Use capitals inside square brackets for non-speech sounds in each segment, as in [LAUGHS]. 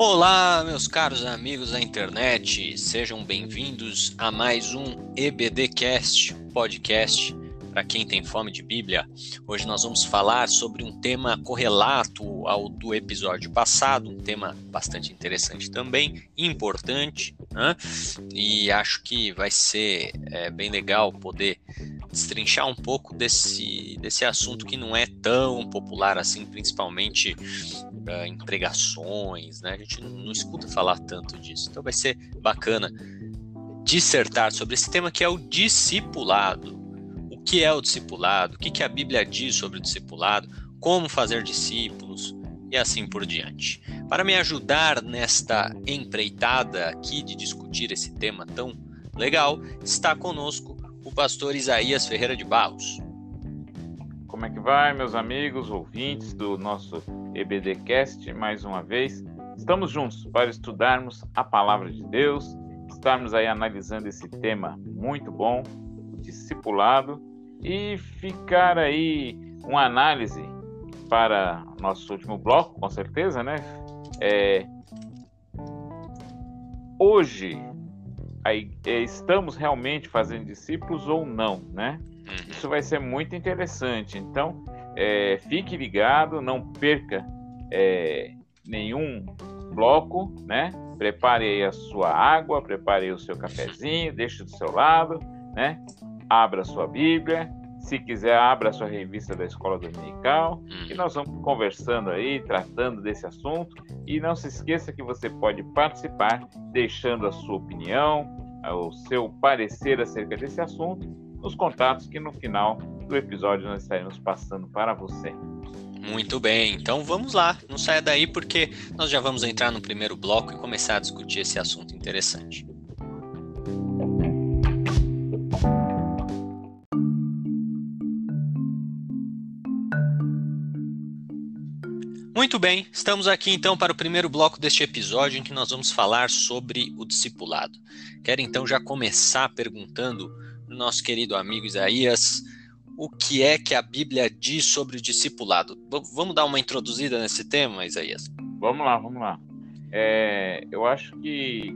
Olá, meus caros amigos da internet, sejam bem-vindos a mais um EBDcast, podcast para quem tem fome de Bíblia. Hoje nós vamos falar sobre um tema correlato ao do episódio passado, um tema bastante interessante também, importante, né? e acho que vai ser é, bem legal poder destrinchar um pouco desse, desse assunto que não é tão popular assim, principalmente uh, em pregações, né? A gente não, não escuta falar tanto disso. Então vai ser bacana dissertar sobre esse tema que é o discipulado. O que é o discipulado? O que, que a Bíblia diz sobre o discipulado? Como fazer discípulos? E assim por diante. Para me ajudar nesta empreitada aqui de discutir esse tema tão legal, está conosco o pastor Isaías Ferreira de Barros. Como é que vai, meus amigos, ouvintes do nosso EBDcast, mais uma vez? Estamos juntos para estudarmos a palavra de Deus, estarmos aí analisando esse tema muito bom, o discipulado, e ficar aí uma análise para nosso último bloco, com certeza, né? É... Hoje, é, estamos realmente fazendo discípulos ou não, né? Uhum. Isso vai ser muito interessante. Então, é, fique ligado, não perca é, nenhum bloco, né? Prepare aí a sua água, prepare aí o seu cafezinho, deixe do seu lado, né? Abra a sua Bíblia, se quiser, abra a sua revista da Escola Dominical e nós vamos conversando aí, tratando desse assunto. E não se esqueça que você pode participar, deixando a sua opinião, o seu parecer acerca desse assunto, nos contatos que no final do episódio nós estaremos passando para você. Muito bem, então vamos lá, não saia daí porque nós já vamos entrar no primeiro bloco e começar a discutir esse assunto interessante. Muito bem, estamos aqui então para o primeiro bloco deste episódio em que nós vamos falar sobre o discipulado. Quero então já começar perguntando nosso querido amigo Isaías o que é que a Bíblia diz sobre o discipulado. Vamos dar uma introduzida nesse tema, Isaías? Vamos lá, vamos lá. É, eu acho que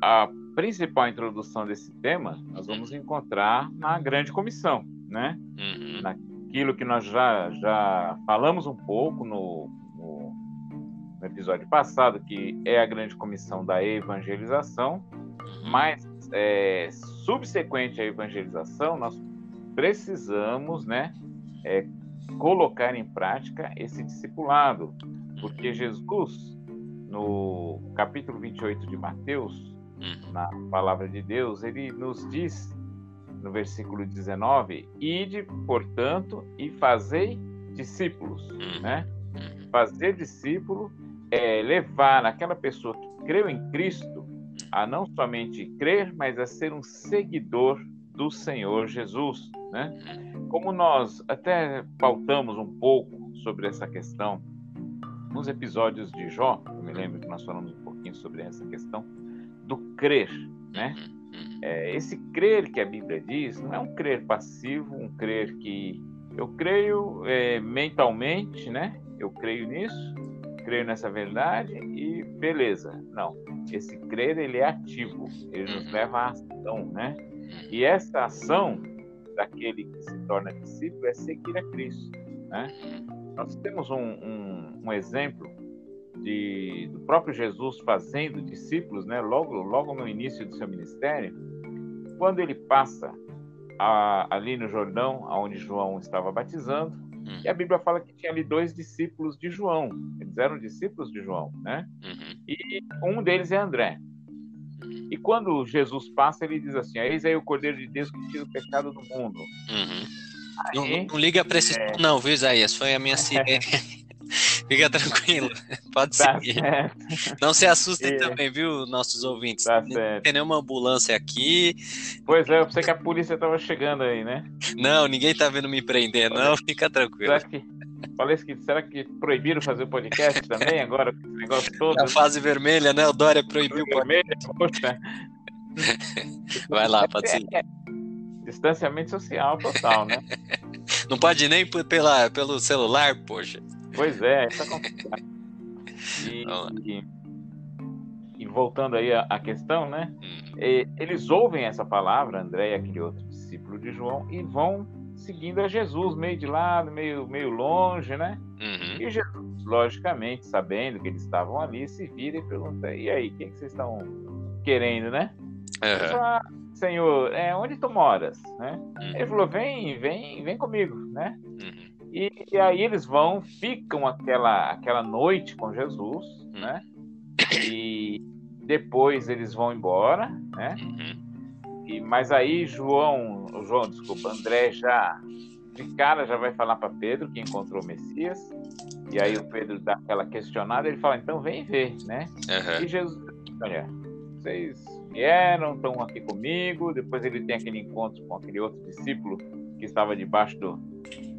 a principal introdução desse tema nós vamos encontrar na grande comissão, né? Uhum. Na, aquilo que nós já, já falamos um pouco no, no, no, episódio passado, que é a grande comissão da evangelização, uhum. mas é, subsequente à evangelização, nós precisamos né, é, colocar em prática esse discipulado, porque Jesus, no capítulo 28 de Mateus, uhum. na palavra de Deus, ele nos diz no versículo 19: Ide, portanto, e fazei discípulos. Uhum. Né? Uhum. Fazer discípulo é levar aquela pessoa que creu em Cristo a não somente crer, mas a ser um seguidor do Senhor Jesus. Né? Como nós até pautamos um pouco sobre essa questão nos episódios de Jó, eu me lembro que nós falamos um pouquinho sobre essa questão do crer, né? É, esse crer que a Bíblia diz não é um crer passivo, um crer que eu creio é, mentalmente, né? Eu creio nisso, creio nessa verdade e beleza. Não, esse crer ele é ativo, ele nos leva à ação, né? E essa ação daquele que se torna discípulo é seguir a Cristo, né? Nós temos um, um, um exemplo de, do próprio Jesus fazendo discípulos, né? Logo, logo no início do seu ministério, quando ele passa a, ali no Jordão, onde João estava batizando, uhum. e a Bíblia fala que tinha ali dois discípulos de João. Eles eram discípulos de João, né? Uhum. E um deles é André. E quando Jesus passa, ele diz assim: Eis aí o Cordeiro de Deus que tira o pecado do mundo. Uhum. Aí, não, não, liga para esse. É... Não, viu, Isaías? Foi a minha [LAUGHS] sirene. Fica [LAUGHS] tranquilo, pode tá seguir. Certo. Não se assustem e... também, viu, nossos ouvintes? Tá não tem nenhuma ambulância aqui. Pois é, eu pensei que a polícia estava chegando aí, né? Não, ninguém tá vendo me prender, não, fica tranquilo. Será que, falei que, será que proibiram fazer o podcast [LAUGHS] também agora? Esse negócio todo? A fase vermelha, né? O Dória proibiu o podcast. Poxa. [LAUGHS] Vai lá, pode seguir. É, é. Distanciamento social total, né? Não pode nem pela, pelo celular, poxa. Pois é, isso é complicado. E, voltando aí à questão, né? Uhum. E, eles ouvem essa palavra, André e aquele outro discípulo de João, e vão seguindo a Jesus, meio de lado, meio, meio longe, né? Uhum. E Jesus, logicamente, sabendo que eles estavam ali, se vira e pergunta: e aí, o que, que vocês estão querendo, né? Uhum. Fala, Senhor, é, onde tu moras? Né? Uhum. Ele falou: vem, vem, vem comigo, né? E, e, aí eles vão, ficam aquela, aquela noite com Jesus, né? E depois eles vão embora, né? E, mas aí João, João, desculpa, André já de cara já vai falar para Pedro que encontrou o Messias. E aí o Pedro dá aquela questionada, ele fala, então vem ver, né? Uhum. E Jesus, olha, vocês vieram, estão aqui comigo. Depois ele tem aquele encontro com aquele outro discípulo que estava debaixo do.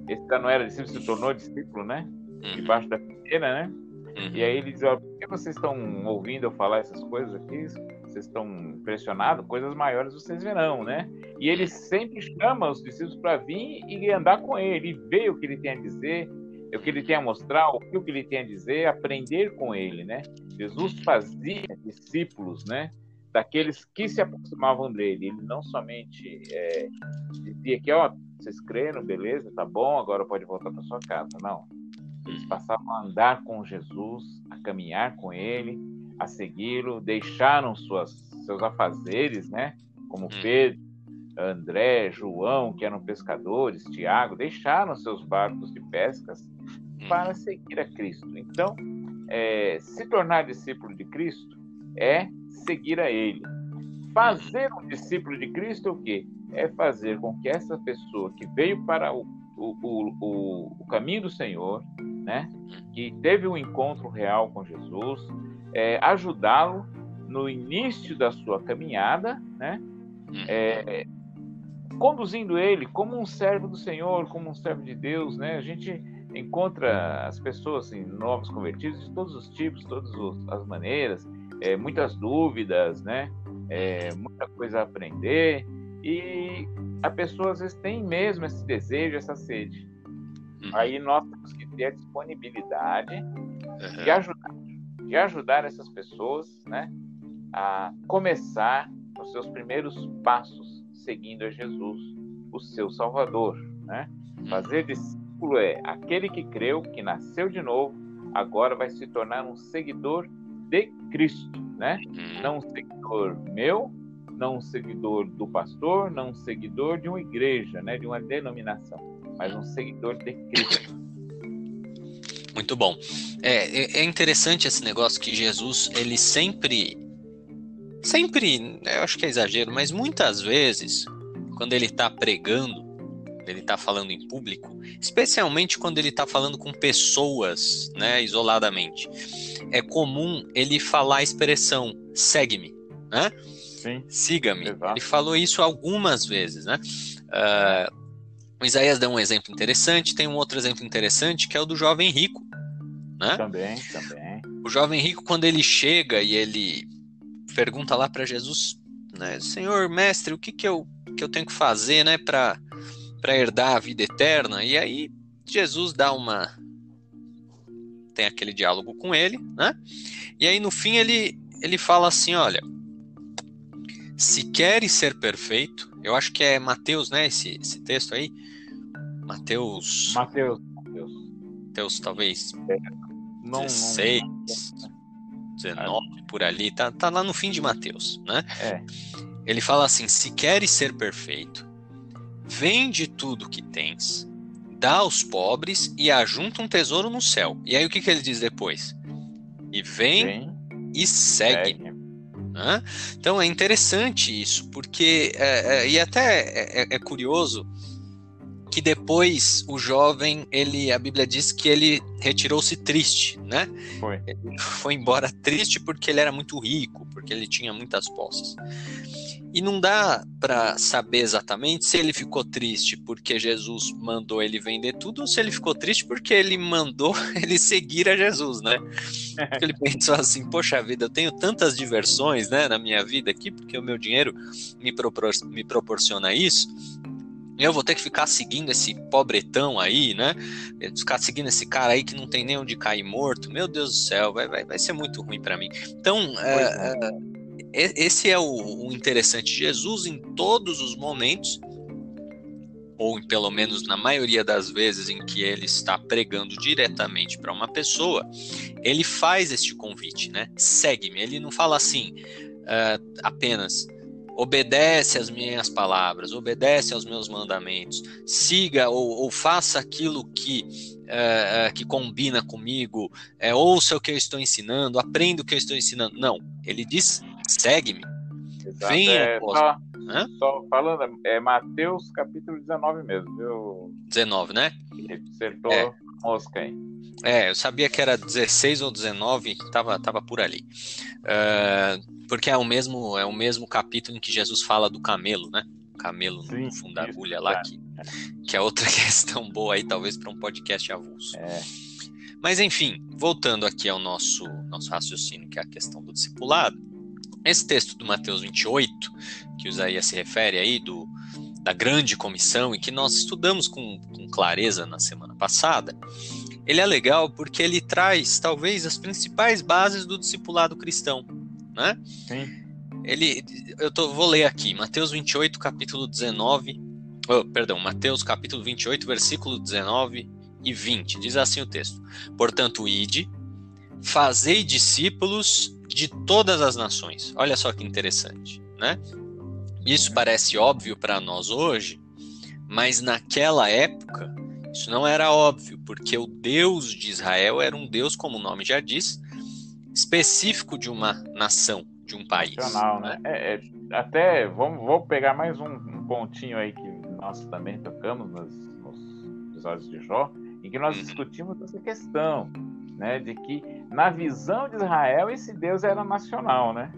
Esse já não era discípulo, se tornou discípulo, né? Uhum. Debaixo da figueira, né? Uhum. E aí ele diz: Por que vocês estão ouvindo eu falar essas coisas aqui? Vocês estão impressionados? Coisas maiores vocês verão, né? E ele sempre chama os discípulos para vir e andar com ele, e ver o que ele tem a dizer, o que ele tem a mostrar, o que ele tem a dizer, aprender com ele, né? Jesus fazia discípulos, né? Daqueles que se aproximavam dele. Ele não somente é, dizia que, ó, vocês creram, beleza, tá bom, agora pode voltar para sua casa. Não. Eles passavam a andar com Jesus, a caminhar com ele, a segui-lo, deixaram suas, seus afazeres, né? Como hum. Pedro, André, João, que eram pescadores, Tiago, deixaram seus barcos de pescas hum. para seguir a Cristo. Então, é, se tornar discípulo de Cristo é seguir a Ele. Fazer um discípulo de Cristo é o quê? É fazer com que essa pessoa que veio para o, o, o, o caminho do Senhor, né? que teve um encontro real com Jesus, é, ajudá-lo no início da sua caminhada, né? Uhum. É, conduzindo ele como um servo do Senhor, como um servo de Deus, né? A gente encontra as pessoas assim, novos convertidos de todos os tipos, todas as maneiras, é, muitas dúvidas, né? É, muita coisa a aprender e a pessoa às vezes tem mesmo esse desejo, essa sede. Uhum. Aí nós temos que ter a disponibilidade uhum. de, ajudar, de ajudar essas pessoas né, a começar os seus primeiros passos seguindo a Jesus, o seu Salvador. Né? Uhum. Fazer discípulo é aquele que creu, que nasceu de novo, agora vai se tornar um seguidor de Cristo, né? Uhum. Não um seguidor meu, não um seguidor do pastor, não um seguidor de uma igreja, né? De uma denominação mas um seguidor de Cristo. Muito bom. É, é, é interessante esse negócio que Jesus, ele sempre. Sempre, eu acho que é exagero, mas muitas vezes, quando ele está pregando, ele está falando em público, especialmente quando ele está falando com pessoas, né, isoladamente, é comum ele falar a expressão segue-me, né? Siga-me. Ele falou isso algumas vezes, né? Uh, o Isaías deu um exemplo interessante, tem um outro exemplo interessante que é o do jovem rico. Né? Também, também. O jovem rico, quando ele chega e ele pergunta lá para Jesus, né, Senhor, mestre, o que, que, eu, que eu tenho que fazer né, para herdar a vida eterna? E aí Jesus dá uma. Tem aquele diálogo com ele, né? E aí no fim ele, ele fala assim: olha, se queres ser perfeito, eu acho que é Mateus, né? Esse, esse texto aí. Mateus. Mateus. Mateus, talvez. É. Não, 16, não, não. 19, por ali. Tá, tá lá no fim de Mateus, né? É. Ele fala assim: se queres ser perfeito, vende tudo que tens, dá aos pobres e ajunta um tesouro no céu. E aí o que, que ele diz depois? E vem, vem e segue. segue. Então é interessante isso, porque é, é, e até é, é, é, curioso que depois o jovem, ele, a Bíblia diz que ele retirou-se triste, né? Foi. Ele foi embora triste porque ele era muito rico, porque ele tinha muitas posses. E não dá para saber exatamente se ele ficou triste porque Jesus mandou ele vender tudo ou se ele ficou triste porque ele mandou [LAUGHS] ele seguir a Jesus, né? Porque ele pensou assim: poxa vida, eu tenho tantas diversões né, na minha vida aqui porque o meu dinheiro me, propor me proporciona isso. Eu vou ter que ficar seguindo esse pobretão aí, né? Ficar seguindo esse cara aí que não tem nem onde cair morto. Meu Deus do céu, vai, vai, vai ser muito ruim para mim. Então, é, é, esse é o, o interessante. Jesus, em todos os momentos, ou pelo menos na maioria das vezes em que ele está pregando diretamente para uma pessoa, ele faz este convite, né? Segue-me. Ele não fala assim uh, apenas obedece às minhas palavras, obedece aos meus mandamentos, siga ou, ou faça aquilo que, uh, uh, que combina comigo, uh, ouça o que eu estou ensinando, aprenda o que eu estou ensinando. Não, ele diz: segue-me. Venha, é, só, só, falando, é Mateus capítulo 19 mesmo, viu? 19, né? Acertou é. mosca aí. É, eu sabia que era 16 ou 19, tava, tava por ali. Uh, porque é o mesmo é o mesmo capítulo em que Jesus fala do camelo, né? O camelo Sim, no fundo da agulha lá, é. que, que é outra [LAUGHS] questão boa aí, talvez para um podcast avulso. É. Mas enfim, voltando aqui ao nosso, nosso raciocínio, que é a questão do discipulado, esse texto do Mateus 28, que o Isaías se refere aí, do, da grande comissão, e que nós estudamos com, com clareza na semana passada, ele é legal porque ele traz talvez as principais bases do discipulado cristão né? Sim. Ele, eu tô, vou ler aqui, Mateus 28, capítulo 19, oh, perdão, Mateus capítulo 28, versículo 19 e 20, diz assim o texto: Portanto, ide, fazei discípulos de todas as nações. Olha só que interessante, né? Isso parece óbvio para nós hoje, mas naquela época isso não era óbvio, porque o Deus de Israel era um Deus, como o nome já diz, específico de uma nação, de um país. Nacional, né? É, é, até vamos, vou pegar mais um, um, pontinho aí que nós também tocamos nos, nos episódios de Jó, em que nós uhum. discutimos essa questão, né, de que na visão de Israel esse Deus era nacional, né?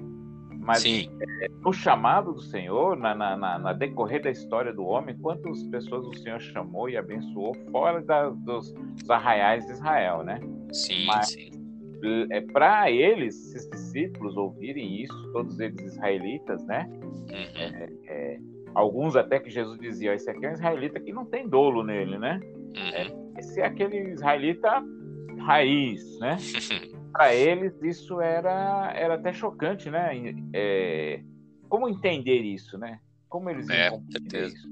Mas Sim. É, no chamado do Senhor, na, na, na, decorrer da história do homem, quantas pessoas o Senhor chamou e abençoou fora da, dos, dos, arraiais de Israel, né? Sim, Mas, sim é para eles, esses discípulos, ouvirem isso, todos eles israelitas, né? Uhum. É, é, alguns até que Jesus dizia, esse aqui é um israelita que não tem dolo nele, né? Uhum. É, esse é aquele israelita raiz, né? [LAUGHS] para eles isso era, era até chocante, né? É, como entender isso, né? Como eles é, compreender isso?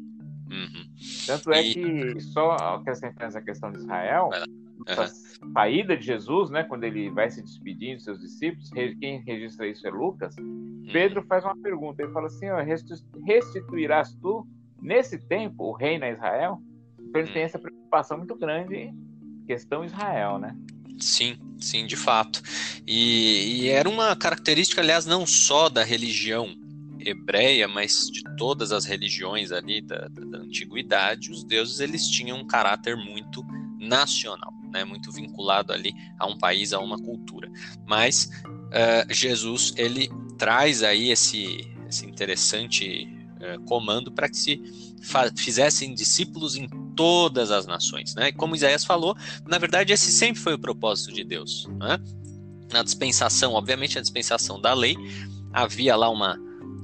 Uhum. Tanto é e... que só acrescentando essa questão de Israel, uhum. saída de Jesus, né, quando ele vai se despedindo dos seus discípulos, quem registra isso é Lucas. Uhum. Pedro faz uma pergunta, ele fala assim: ó, restituirás tu nesse tempo o reino a Israel? Então ele tem essa preocupação muito grande questão Israel, né? Sim, sim, de fato. E, e, era uma característica, aliás, não só da religião hebreia, mas de todas as religiões ali da, da, da antiguidade, os deuses eles tinham um caráter muito nacional né, muito vinculado ali a um país, a uma cultura. Mas uh, Jesus ele traz aí esse, esse interessante uh, comando para que se fizessem discípulos em todas as nações, né? Como Isaías falou, na verdade esse sempre foi o propósito de Deus, né? Na dispensação, obviamente a dispensação da lei, havia lá uma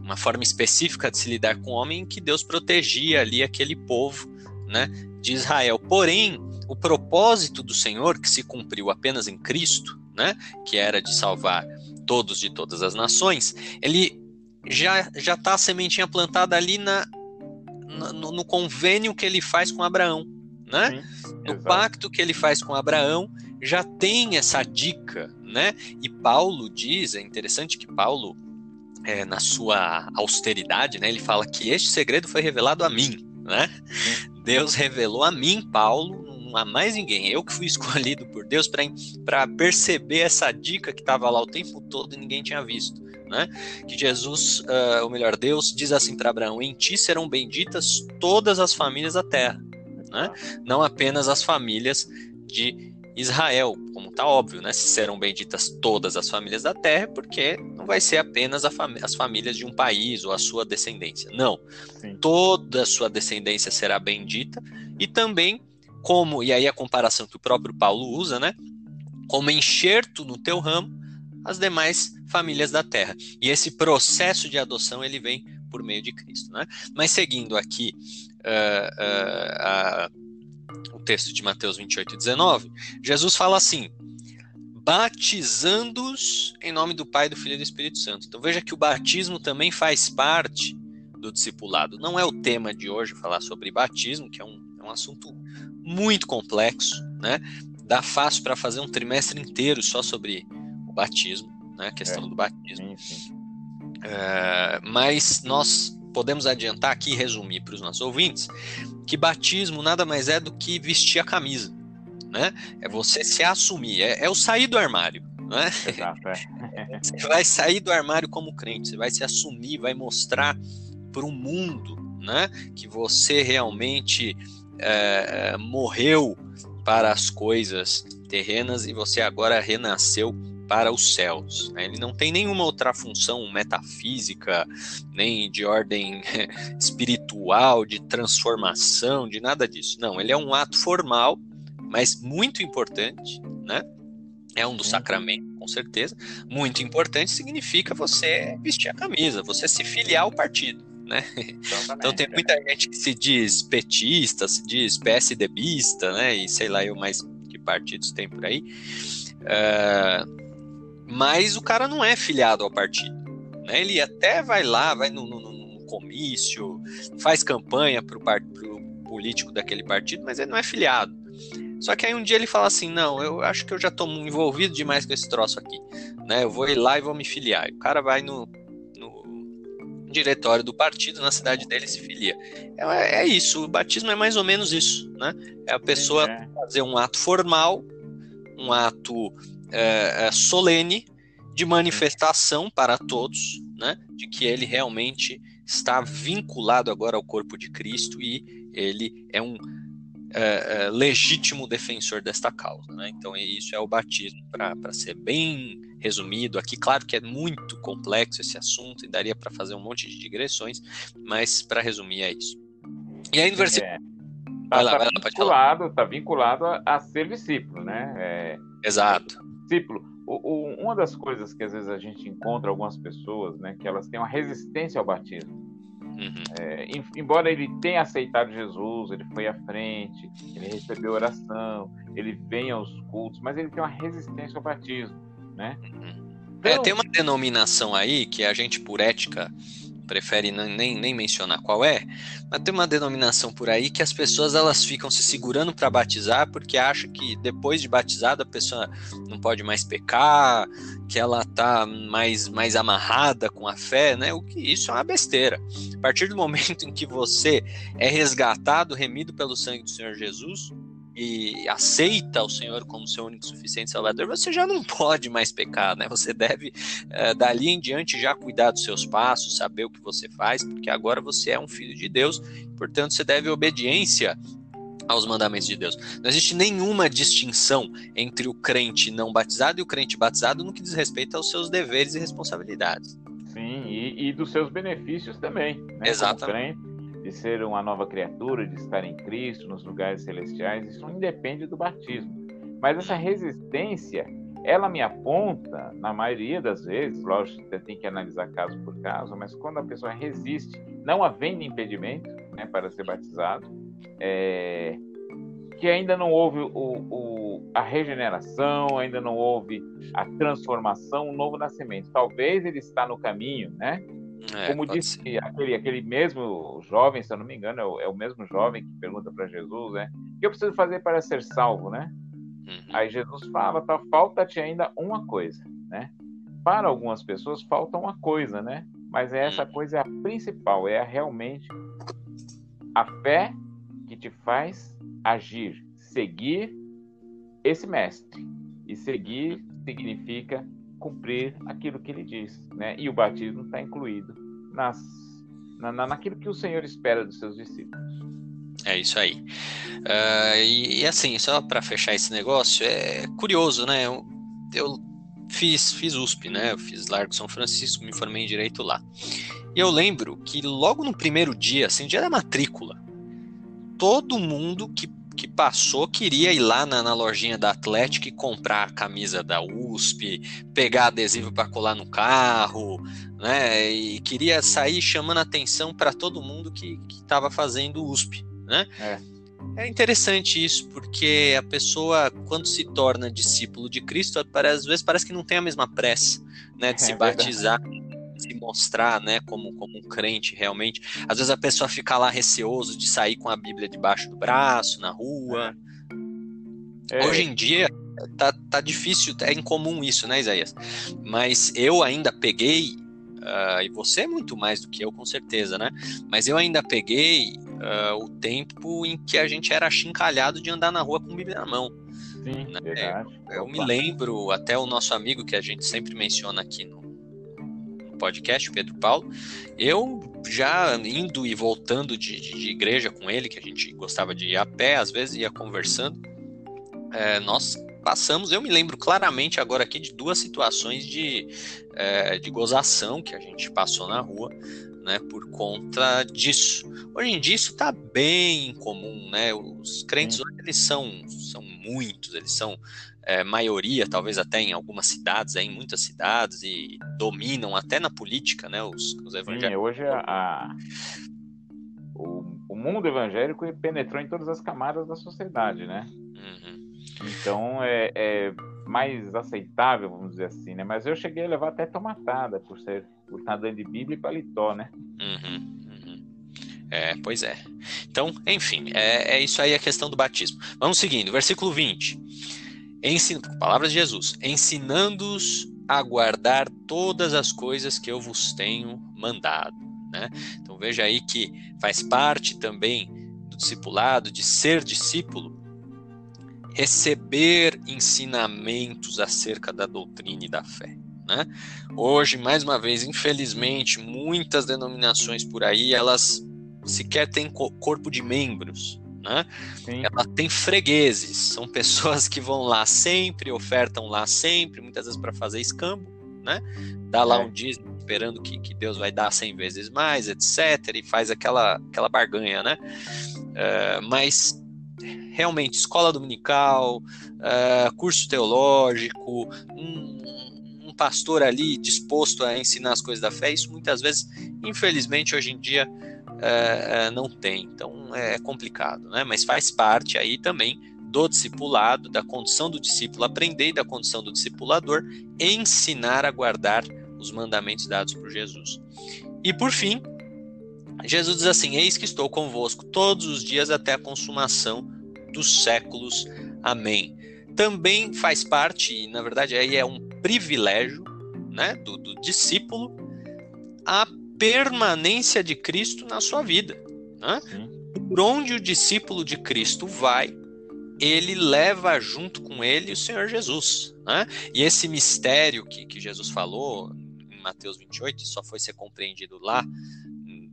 uma forma específica de se lidar com o homem em que Deus protegia ali aquele povo, né, de Israel. Porém, o propósito do Senhor, que se cumpriu apenas em Cristo, né, que era de salvar todos de todas as nações, ele já já está a sementinha plantada ali na, no, no, convênio que ele faz com Abraão, né? Sim, no pacto que ele faz com Abraão, já tem essa dica, né? E Paulo diz, é interessante que Paulo, é, na sua austeridade, né, ele fala que este segredo foi revelado a mim, né? Deus revelou a mim, Paulo, a mais ninguém. Eu que fui [LAUGHS] escolhido por Deus para perceber essa dica que estava lá o tempo todo e ninguém tinha visto. Né? Que Jesus, uh, ou melhor, Deus diz assim para Abraão: Em ti serão benditas todas as famílias da terra, né? não apenas as famílias de Israel, como está óbvio, né? Se serão benditas todas as famílias da terra, porque não vai ser apenas fam as famílias de um país ou a sua descendência. Não. Sim. Toda a sua descendência será bendita e também como, e aí a comparação que o próprio Paulo usa, né? Como enxerto no teu ramo as demais famílias da terra. E esse processo de adoção ele vem por meio de Cristo. Né? Mas seguindo aqui uh, uh, o texto de Mateus 28, 19, Jesus fala assim: batizando-os em nome do Pai, do Filho e do Espírito Santo. Então veja que o batismo também faz parte do discipulado. Não é o tema de hoje falar sobre batismo, que é um, é um assunto muito complexo, né? Dá fácil para fazer um trimestre inteiro só sobre o batismo, né? A questão é, do batismo. É, mas nós podemos adiantar aqui e resumir para os nossos ouvintes que batismo nada mais é do que vestir a camisa né? É você se assumir, é, é o sair do armário. Né? Exato, é. [LAUGHS] você vai sair do armário como crente, você vai se assumir, vai mostrar para o mundo né, que você realmente é, morreu para as coisas terrenas e você agora renasceu para os céus. Né? Ele não tem nenhuma outra função metafísica, nem de ordem [LAUGHS] espiritual, de transformação, de nada disso. Não, ele é um ato formal mas muito importante, né? É um dos uhum. sacramentos, com certeza. Muito importante significa você vestir a camisa, você se filiar ao partido. Né? Então tem muita gente que se diz petista, se diz PSDBista, né? E sei lá eu mais que partidos tem por aí. Uh, mas o cara não é filiado ao partido. Né? Ele até vai lá, vai no, no, no comício, faz campanha para o político daquele partido, mas ele não é filiado. Só que aí um dia ele fala assim: não, eu acho que eu já estou envolvido demais com esse troço aqui. Né? Eu vou ir lá e vou me filiar. E o cara vai no, no diretório do partido na cidade dele e se filia. É, é, isso, o batismo é mais ou menos isso. Né? É a pessoa é. fazer um ato formal, um ato é, é solene de manifestação para todos, né? de que ele realmente está vinculado agora ao corpo de Cristo e ele é um é, é, legítimo defensor desta causa. Né? Então, isso é o batismo, para ser bem resumido aqui. Claro que é muito complexo esse assunto e daria para fazer um monte de digressões, mas para resumir é isso. E aí no versículo. É. Tá, lá, tá vinculado, tá vinculado a, a, ser discípulo, né? É, Exato. Discípulo. O, o, uma das coisas que às vezes a gente encontra algumas pessoas, né, que elas têm uma resistência ao batismo. Uhum. É, embora ele tenha aceitado Jesus, ele foi à frente, ele recebeu oração, ele vem aos cultos, mas ele tem uma resistência ao batismo, né? Uhum. Então, é, tem uma denominação aí que a gente, por ética, prefere nem, nem mencionar qual é, mas tem uma denominação por aí que as pessoas elas ficam se segurando para batizar porque acham que depois de batizada a pessoa não pode mais pecar, que ela tá mais, mais amarrada com a fé, né? O que isso é uma besteira. A partir do momento em que você é resgatado, remido pelo sangue do Senhor Jesus, e aceita o Senhor como seu único suficiente Salvador, você já não [LAUGHS] pode mais pecar, né? Você deve, uh, dali em diante, já cuidar dos seus passos, saber o que você faz, porque agora você é um filho de Deus, portanto, você deve obediência aos mandamentos de Deus. Não existe nenhuma distinção entre o crente não batizado e o crente batizado no que diz respeito aos seus deveres e responsabilidades. Sim, e, e dos seus benefícios também. Né? Exatamente de ser uma nova criatura, de estar em Cristo, nos lugares celestiais, isso independe do batismo. Mas essa resistência, ela me aponta, na maioria das vezes, lógico, você tem que analisar caso por caso, mas quando a pessoa resiste, não havendo impedimento né, para ser batizado, é, que ainda não houve o, o, a regeneração, ainda não houve a transformação, um novo nascimento. Talvez ele está no caminho, né? É, Como disse aquele, aquele mesmo jovem, se eu não me engano, é o, é o mesmo jovem que pergunta para Jesus, né? O que eu preciso fazer para ser salvo, né? Uhum. Aí Jesus fala, tá, falta-te ainda uma coisa, né? Para algumas pessoas falta uma coisa, né? Mas essa uhum. coisa é a principal, é a realmente a fé que te faz agir, seguir esse mestre. E seguir significa cumprir aquilo que ele diz, né? E o batismo está incluído nas, na, naquilo que o Senhor espera dos seus discípulos. É isso aí. Uh, e, e, assim, só para fechar esse negócio, é curioso, né? Eu, eu, fiz, fiz USP, né? Eu fiz Largo São Francisco, me formei em Direito lá. E eu lembro que logo no primeiro dia, assim, dia da matrícula, todo mundo que que passou queria ir lá na, na lojinha da Atlética e comprar a camisa da USP, pegar adesivo para colar no carro, né? E queria sair chamando atenção para todo mundo que estava fazendo USP, né? É. é. interessante isso, porque a pessoa, quando se torna discípulo de Cristo, às vezes parece que não tem a mesma pressa né, de é se batizar. Se mostrar, né, como, como um crente realmente. Às vezes a pessoa fica lá receoso de sair com a Bíblia debaixo do braço, na rua. É. Hoje em dia tá, tá difícil, é incomum isso, né, Isaías? Mas eu ainda peguei, uh, e você é muito mais do que eu, com certeza, né? Mas eu ainda peguei uh, o tempo em que a gente era achincalhado de andar na rua com Bíblia na mão. Sim, né? verdade. Eu, eu me lembro, até o nosso amigo que a gente sempre menciona aqui no, podcast, o Pedro Paulo, eu já indo e voltando de, de, de, igreja com ele, que a gente gostava de ir a pé, às vezes ia conversando, é, nós passamos, eu me lembro claramente agora aqui de duas situações de, é, de gozação que a gente passou na rua, né, por conta disso. Hoje em dia isso está bem comum, né? Os crentes hoje eles são, são muitos, eles são é, maioria, talvez até em algumas cidades, é, em muitas cidades, e dominam até na política, né, os, os evangélicos. Sim, hoje a, o, o, mundo evangélico penetrou em todas as camadas da sociedade, né? Uhum. Então é, é, mais aceitável, vamos dizer assim, né? Mas eu cheguei a levar até tomatada por ser por estar dando de Bíblia e paletó, né? Uhum. uhum. É, pois é. Então, enfim, é, é isso aí a questão do batismo. Vamos seguindo, versículo 20 ensin... palavras de Jesus, ensinando-os a guardar todas as coisas que eu vos tenho mandado. Né? Então veja aí que faz parte também do discipulado, de ser discípulo, receber ensinamentos acerca da doutrina e da fé. Né? Hoje, mais uma vez, infelizmente, muitas denominações por aí, elas sequer têm corpo de membros, né? Ela tem fregueses, são pessoas que vão lá sempre, ofertam lá sempre, muitas vezes para fazer escambo, né? Dá lá é. um dízimo esperando que, que Deus vai dar 100 vezes mais, etc. E faz aquela, aquela barganha, né? Uh, mas realmente, escola dominical, uh, curso teológico, um, um pastor ali disposto a ensinar as coisas da fé, isso muitas vezes, infelizmente, hoje em dia é, não tem. Então é complicado, né? Mas faz parte aí também do discipulado, da condição do discípulo aprender e da condição do discipulador ensinar a guardar os mandamentos dados por Jesus. E por fim, Jesus diz assim: Eis que estou convosco todos os dias até a consumação dos séculos. Amém. Também faz parte, na verdade aí é um privilégio né, do, do discípulo, a permanência de Cristo na sua vida. Né? Por onde o discípulo de Cristo vai, ele leva junto com ele o Senhor Jesus. Né? E esse mistério que, que Jesus falou em Mateus 28, só foi ser compreendido lá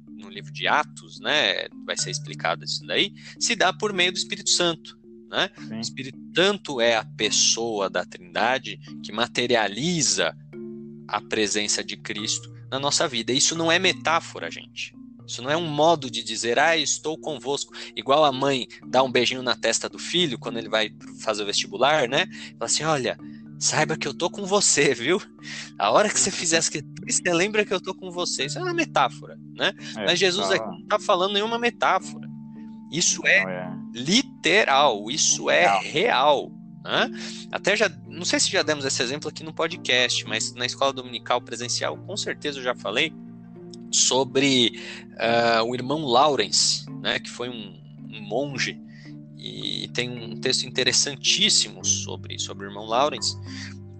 no livro de Atos, né? vai ser explicado isso daí, se dá por meio do Espírito Santo. Né? O Espírito Santo é a pessoa da Trindade que materializa a presença de Cristo na nossa vida. Isso não é metáfora, gente. Isso não é um modo de dizer, ah, estou convosco. Igual a mãe dá um beijinho na testa do filho quando ele vai fazer o vestibular, né? Fala assim: olha, saiba que eu tô com você, viu? A hora que você fizer as questões, você lembra que eu tô com você. Isso é uma metáfora, né? É, Mas Jesus tá... aqui não está falando nenhuma metáfora. Isso é, é, literal, isso é real. Né? Até já, não sei se já demos esse exemplo aqui no podcast, mas na escola dominical presencial, com certeza eu já falei sobre uh, o irmão Lawrence, né, que foi um, um, monge, e tem um texto interessantíssimo sobre, sobre o irmão Lawrence,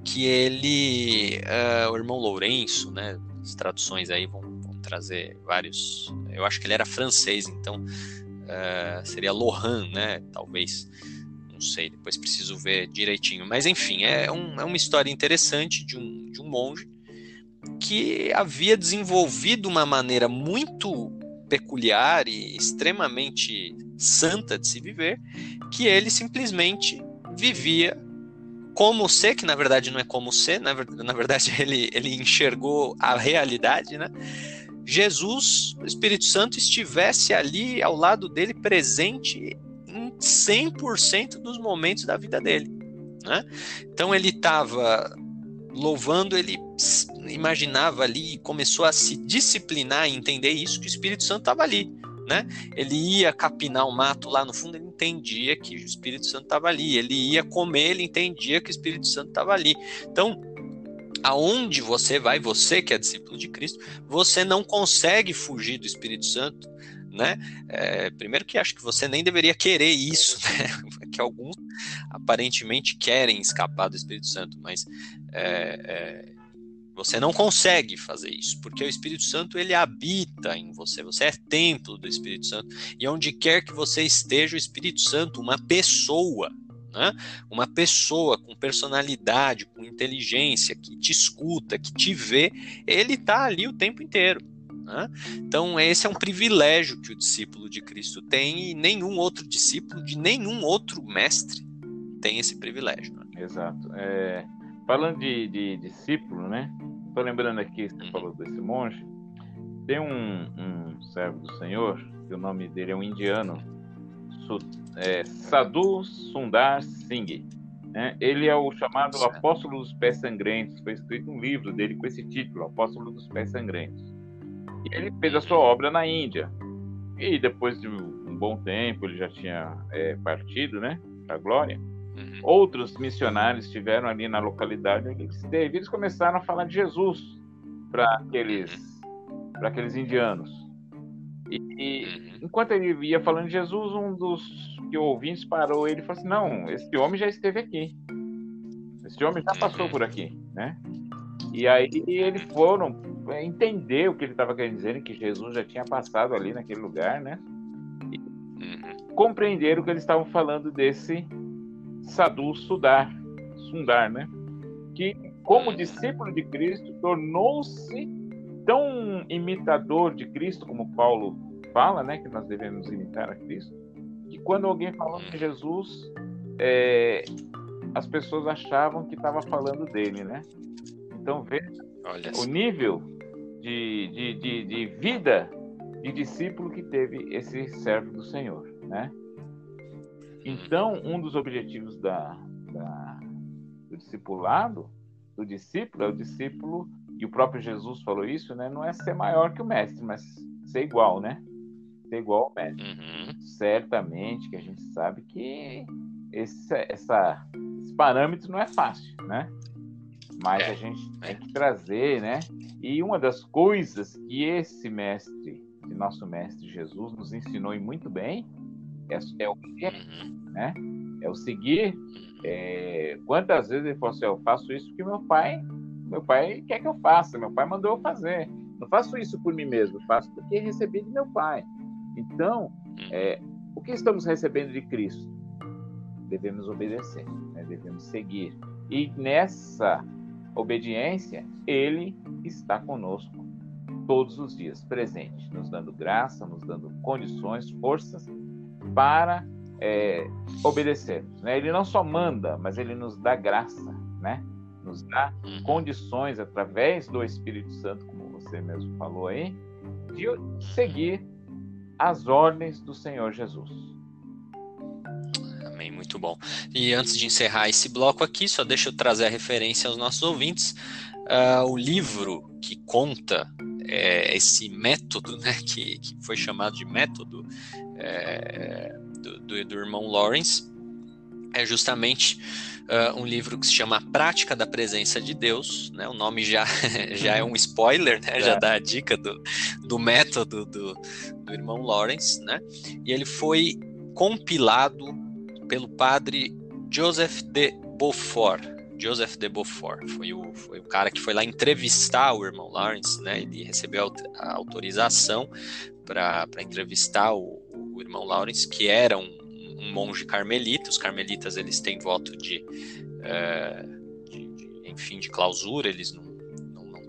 que ele, uh, o irmão Lourenço, né, as traduções aí vão, vão, trazer vários, eu acho que ele era francês, então uh, seria Lohan, né, talvez, não sei, depois preciso ver direitinho. Mas enfim, é, um, é uma história interessante de um, de um monge que havia desenvolvido uma maneira muito peculiar e extremamente santa de se viver, que ele simplesmente vivia como ser, que na verdade não é como ser, na, na verdade [LAUGHS] ele, ele enxergou a realidade, né? Jesus, o Espírito Santo, estivesse ali ao lado dele presente 100% dos momentos da vida dele. Né? Então ele estava louvando, ele imaginava ali começou a se disciplinar e entender isso, que o Espírito Santo estava ali. Né? Ele ia capinar o mato lá no fundo, ele entendia que o Espírito Santo estava ali. Ele ia comer, ele entendia que o Espírito Santo estava ali. Então, aonde você vai, você que é discípulo de Cristo, você não consegue fugir do Espírito Santo, né? É, primeiro que acho que você nem deveria querer isso, né? [LAUGHS] Que alguns aparentemente querem escapar do Espírito Santo, mas é, é, você não consegue fazer isso, porque o Espírito Santo ele habita em você, você é templo do Espírito Santo, e onde quer que você esteja, o Espírito Santo, uma pessoa, né? Uma pessoa com personalidade, com inteligência, que te escuta, que te vê, ele está ali o tempo inteiro. Né? Então, esse é um privilégio que o discípulo de Cristo tem e nenhum outro discípulo de nenhum outro mestre tem esse privilégio. Né? Exato. É, falando de, de, discípulo, né? Estou lembrando aqui, você uhum. falou desse monge. Tem um, um servo do Senhor, que o nome dele é um indiano, é, Sadhu Sundar Singh. Né? Ele é o chamado. Apóstolo dos Pés Sangrentos. Foi escrito um livro dele com esse título, Apóstolo dos Pés Sangrentos. E ele fez a sua obra na Índia. E depois de um bom tempo, ele já tinha é, partido, né, para a glória. Uhum. Outros missionários estiveram ali na localidade onde ele esteve. Eles começaram a falar de Jesus para aqueles, para aqueles indianos. E, e uhum. enquanto ele ia falando de Jesus, um dos que ouvintes parou ele e falou assim: Não, esse homem já esteve aqui. Esse homem já passou uhum. por aqui, né? E aí eles foram entender o que ele estava querendo dizer, que Jesus já tinha passado ali naquele lugar, né? E uhum. compreender o que eles estavam falando desse Sadhu Sudar, Sundar, né? Que, como discípulo de Cristo, tornou-se tão imitador de Cristo, como Paulo fala, né, que nós devemos imitar a Cristo, que quando alguém falava de Jesus, é, as pessoas achavam que estava falando dele, né? Então veja o nível de, de, de, de, vida de discípulo que teve esse servo do Senhor, né? Então um dos objetivos da, da do discipulado, do discípulo, é o discípulo e o próprio Jesus falou isso, né? Não é ser maior que o mestre, mas ser igual, né? Ser igual ao mestre. Uhum. Certamente que a gente sabe que esse, essa, esse parâmetro não é fácil, né? Mas é. a gente tem que trazer, né? E uma das coisas que esse mestre, que nosso mestre Jesus, nos ensinou e muito bem, é, é o seguir, uhum. né? É o seguir. É, quantas vezes ele falou assim, eu faço isso porque meu pai meu pai quer que eu faça, meu pai mandou eu fazer. Não faço isso por mim mesmo, faço porque recebi de meu pai. Então, é, o que estamos recebendo de Cristo? Devemos obedecer, né? devemos seguir. E nessa obediência, Ele está conosco todos os dias, presente, nos dando graça, nos dando condições, forças para é, obedecermos. Né? Ele não só manda, mas Ele nos dá graça, né? nos dá uhum. condições através do Espírito Santo, como você mesmo falou aí, de seguir as ordens do Senhor Jesus. Muito bom. E antes de encerrar esse bloco aqui, só deixa eu trazer a referência aos nossos ouvintes. Uh, o livro que conta é, esse método, [LAUGHS] né, que, que, foi chamado de método é, do, do, do irmão Lawrence, é justamente uh, um livro que se chama A Prática da Presença de Deus. Né? O nome já, [LAUGHS] já é um spoiler, né? já é. dá a dica do, do método do, do irmão Lawrence. Né? E ele foi compilado pelo padre Joseph de Beaufort. Joseph de Beaufort foi o, foi o cara que foi lá entrevistar o irmão Lawrence, né? Ele recebeu a autorização para entrevistar o, o irmão Lawrence, que era um um monge carmelita. Os carmelitas eles têm voto de, é, de, de, enfim, de clausura, eles não,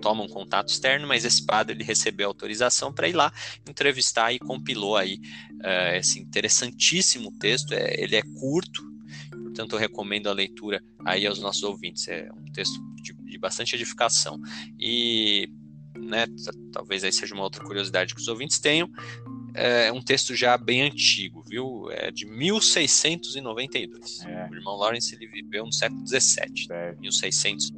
não, tomam contato externo, mas esse padre ele recebeu autorização para ir lá entrevistar e compilou aí é, esse interessantíssimo texto. É, ele é curto, portanto eu recomendo a leitura aí aos nossos ouvintes. É um texto de, de bastante edificação. E né, talvez aí seja uma outra curiosidade que os ouvintes tenham, é um texto já bem antigo, viu? É de 1692. É. O irmão Lawrence ele viveu no século 17, é. 1600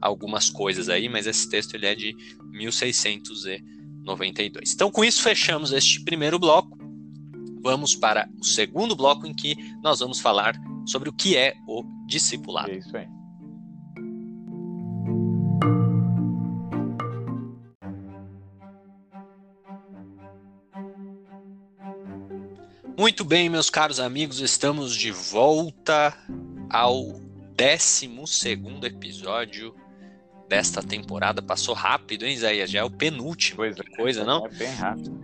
algumas coisas aí, mas esse texto ele é de 1692. Então, com isso fechamos este primeiro bloco. Vamos para o segundo bloco em que nós vamos falar sobre o que é o discipulado. É isso aí. Muito bem, meus caros amigos, estamos de volta ao 12 episódio desta temporada. Passou rápido, hein, Isaías? Já é o penúltimo. Coisa, coisa não? É bem rápido.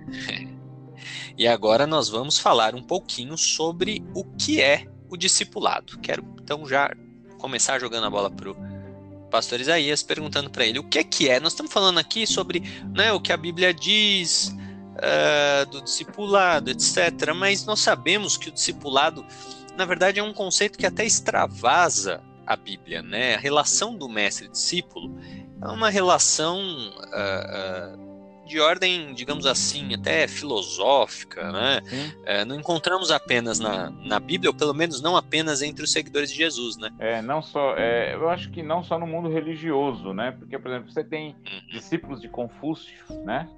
[LAUGHS] e agora nós vamos falar um pouquinho sobre o que é o discipulado. Quero então já começar jogando a bola para o pastor Isaías, perguntando para ele o que é que é. Nós estamos falando aqui sobre né, o que a Bíblia diz uh, do discipulado, etc. Mas nós sabemos que o discipulado, na verdade, é um conceito que até extravasa a Bíblia, né? A relação do mestre-discípulo é uma relação uh, uh, de ordem, digamos assim, até filosófica, né? É, não encontramos apenas na, na Bíblia, ou pelo menos não apenas entre os seguidores de Jesus, né? É, não só, é, eu acho que não só no mundo religioso, né? Porque, por exemplo, você tem uhum. discípulos de Confúcio, né?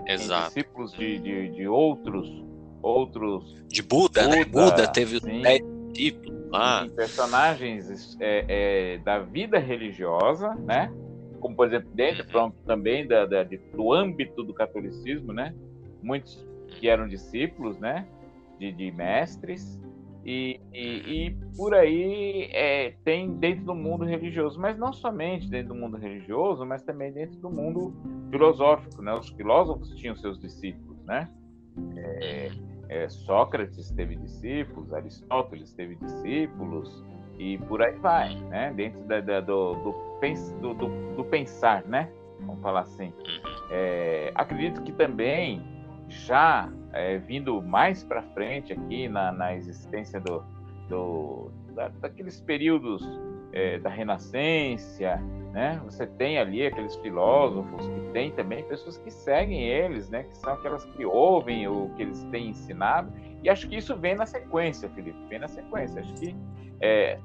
Tem Exato. discípulos de, de, de, outros, outros. De Buda, Buda né? Buda teve dez discípulos lá. personagens é, é, da vida religiosa, né? Como por exemplo dentro uhum. também da, da, do âmbito do catolicismo, né? Muitos que eram discípulos, né? De, de mestres e, e, e, por aí é, tem dentro do mundo religioso, mas não somente dentro do mundo religioso, mas também dentro do mundo filosófico. Né? Os filósofos tinham seus discípulos, né? É, é, Sócrates teve discípulos, Aristóteles teve discípulos e por aí vai, né? Dentro da, da, do, do, do, do, pensar, né? Vamos falar assim. É, acredito que também já é, vindo mais para frente aqui na, na existência do, do da, daqueles períodos é, da Renascença, né? Você tem ali aqueles filósofos que tem também pessoas que seguem eles, né? Que são aquelas que ouvem o que eles têm ensinado. E acho que isso vem na sequência, Felipe, vem na sequência. Acho que é,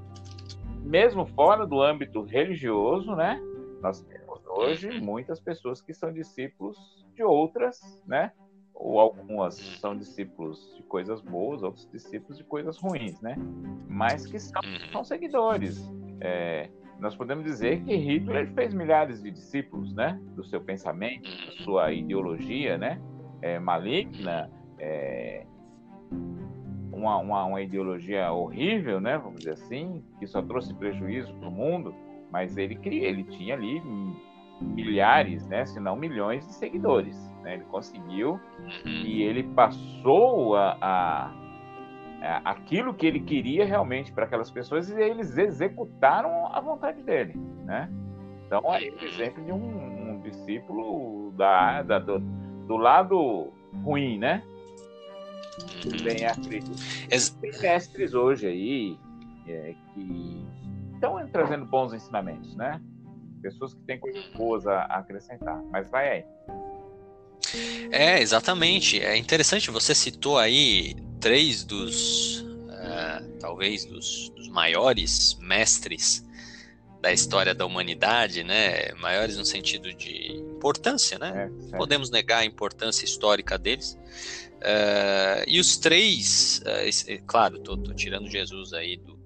mesmo fora do âmbito religioso, né? Nós temos hoje muitas pessoas que são discípulos de outras, né? Ou algumas uhum. são discípulos de coisas boas, outros discípulos de coisas ruins, né? Mas que são, uhum. são seguidores. É, nós podemos dizer que Hitler fez milhares de discípulos, né? Do seu pensamento, da uhum. sua ideologia, né? É, maligna, é, uma, uma, uma, ideologia horrível, né? Vamos dizer assim, que só trouxe prejuízo para o mundo. Mas ele ele tinha ali milhares, né? Se não milhões de seguidores. Né? Ele conseguiu uhum. e ele passou a, a, a, aquilo que ele queria realmente para aquelas pessoas e eles executaram a vontade dele, né? Então aí o exemplo de um, um discípulo da, da do, do, lado ruim, né? Bem uhum. acredito. Tem mestres hoje aí é, que estão trazendo bons ensinamentos, né? Pessoas que têm coisas boas a, a acrescentar. Mas vai aí. É, exatamente. É interessante, você citou aí três dos, uh, talvez, dos, dos, maiores mestres da história da humanidade, né? Maiores no sentido de importância, né? É, é. Podemos negar a importância histórica deles. Uh, e os três, uh, claro, tô, tô, tirando Jesus aí do,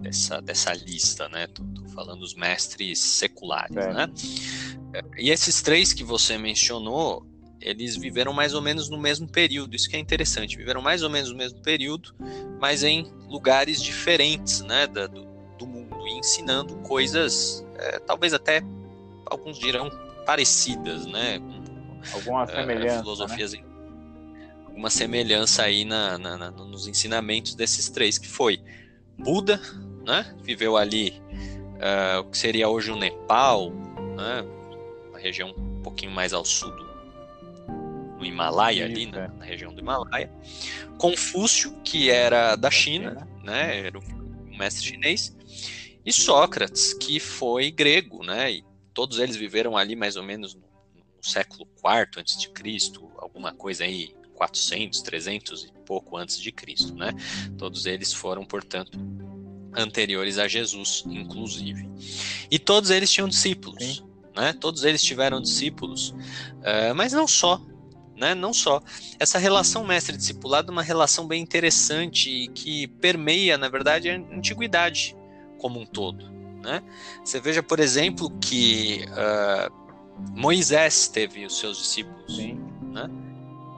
dessa, dessa lista, né? Tô, tô falando dos mestres seculares, é. né? E esses três que você mencionou, eles viveram mais ou menos no mesmo período, isso que é interessante, viveram mais ou menos no mesmo período, mas em lugares diferentes, né, do, do mundo, e ensinando coisas, é, talvez até, alguns dirão, parecidas, né, alguma é, semelhança, é, filosofias, né? alguma semelhança aí na, na, na, nos ensinamentos desses três, que foi Buda, né, viveu ali uh, o que seria hoje o Nepal, né, região um pouquinho mais ao sul do, no Himalaia, ali, na, é. na, região do Himalaia. Confúcio, que era da China, né, era o mestre chinês. E Sócrates, que foi grego, né, e todos eles viveram ali mais ou menos no, no século IV antes de Cristo, alguma coisa aí 400, 300 e pouco antes de Cristo, né? Todos eles foram, portanto, anteriores a Jesus, inclusive. E todos eles tinham discípulos, né? Todos eles tiveram discípulos, uh, mas não só, né? Não só. Essa relação mestre-discipulado é uma relação bem interessante e que permeia, na verdade, a antiguidade como um todo, né? Você veja, por exemplo, que uh, Moisés teve os seus discípulos, Sim. né?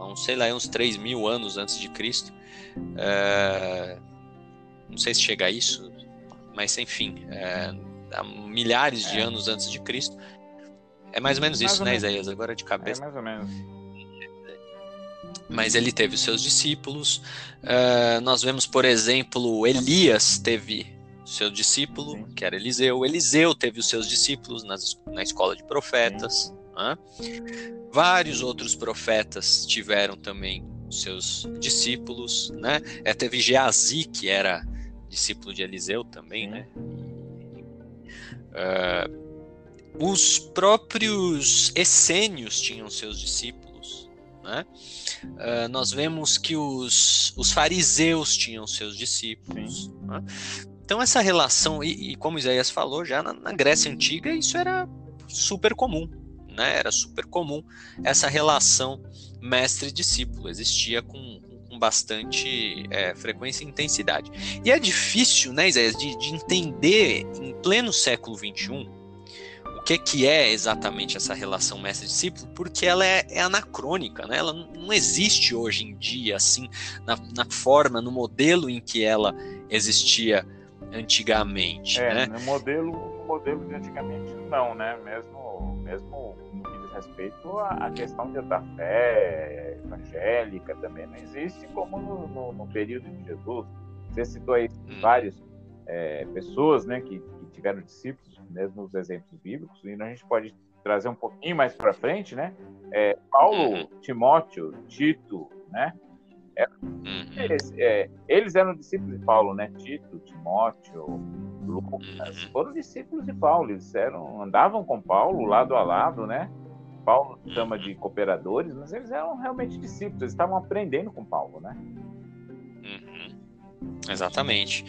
Uns, sei lá, uns 3 mil anos antes de Cristo. Uh, não sei se chega a isso, mas enfim, é, há milhares de é. anos antes de Cristo. É mais ou menos mais isso, ou né, menos. Isaías? Agora de cabeça. É mais ou menos. Mas ele teve os seus discípulos. Uh, nós vemos, por exemplo, Elias teve seu discípulo, Sim. que era Eliseu. Eliseu teve os seus discípulos nas, na escola de profetas. Né? Vários outros profetas tiveram também seus discípulos. Né? É, teve Geazi, que era discípulo de Eliseu também, né? Uh, os próprios essênios tinham seus discípulos, né? Uh, nós vemos que os, os fariseus tinham seus discípulos. Né? Então essa relação, e, e, como Isaías falou, já na, na Grécia Antiga isso era super comum, né? Era super comum essa relação mestre-discípulo, existia com, com bastante é, frequência e intensidade. E é difícil, né, Isaías, de, de entender em pleno século XXI o que, que é exatamente essa relação mestre-discípulo, porque ela é, é, anacrônica, né? ela não existe hoje em dia, assim, na, na forma, no modelo em que ela existia antigamente. É, né? no modelo, no modelo de antigamente não, né? Mesmo, mesmo respeito à, questão da fé evangélica também não existe como no, no, no período de Jesus. Você citou aí hum. várias é, pessoas né, que, que, tiveram discípulos, mesmo os exemplos bíblicos, e a gente pode trazer um pouquinho mais para frente, né? É, Paulo, uhum. Timóteo, Tito, né? É, uhum. eles, é, eles, eram discípulos de Paulo, né? Tito, Timóteo, Lucas, uhum. foram discípulos de Paulo. Eles eram, andavam com Paulo lado a lado, né? Paulo chama de cooperadores, mas eles eram realmente discípulos, eles estavam aprendendo com Paulo, né? Uhum. Exatamente.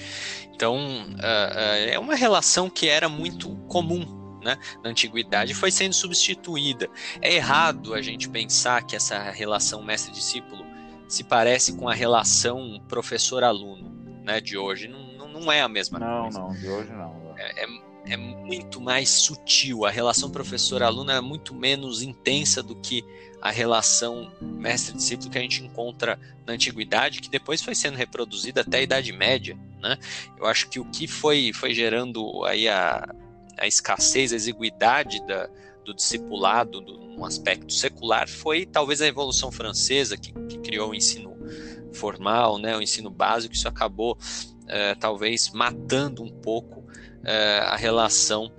Então, uh, uh, é uma relação que era muito comum né, na antiguidade foi sendo substituída. É errado a gente pensar que essa relação mestre-discípulo se parece com a relação professor-aluno né, de hoje. Não, não, é a mesma não, coisa. Não, não, de hoje não. É, é, é muito mais sutil. A relação professor-aluno é muito menos intensa do que a relação mestre-discípulo que a gente encontra na antiguidade, que depois foi sendo reproduzida até a Idade Média. Né? Eu acho que o que foi, foi gerando aí a, a escassez, a exiguidade da, do discipulado do, num aspecto secular foi talvez a Revolução Francesa, que, que criou o ensino formal, né, o ensino básico, isso acabou é, talvez matando um pouco é, a relação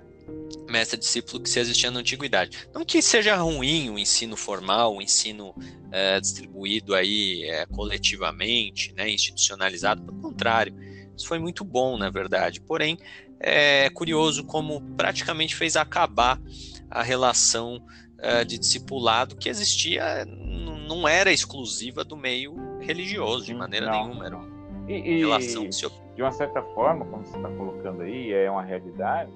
mestre-discípulo que se existia na antiguidade. Não que seja ruim o ensino formal, o ensino é, distribuído aí é, coletivamente, né, institucionalizado, pelo contrário, isso foi muito bom, na verdade. Porém, é curioso como praticamente fez acabar a relação de discipulado que existia, não era exclusiva do meio religioso, de maneira não. nenhuma. Era uma e, relação que se de uma certa forma, como você está colocando aí, é uma realidade.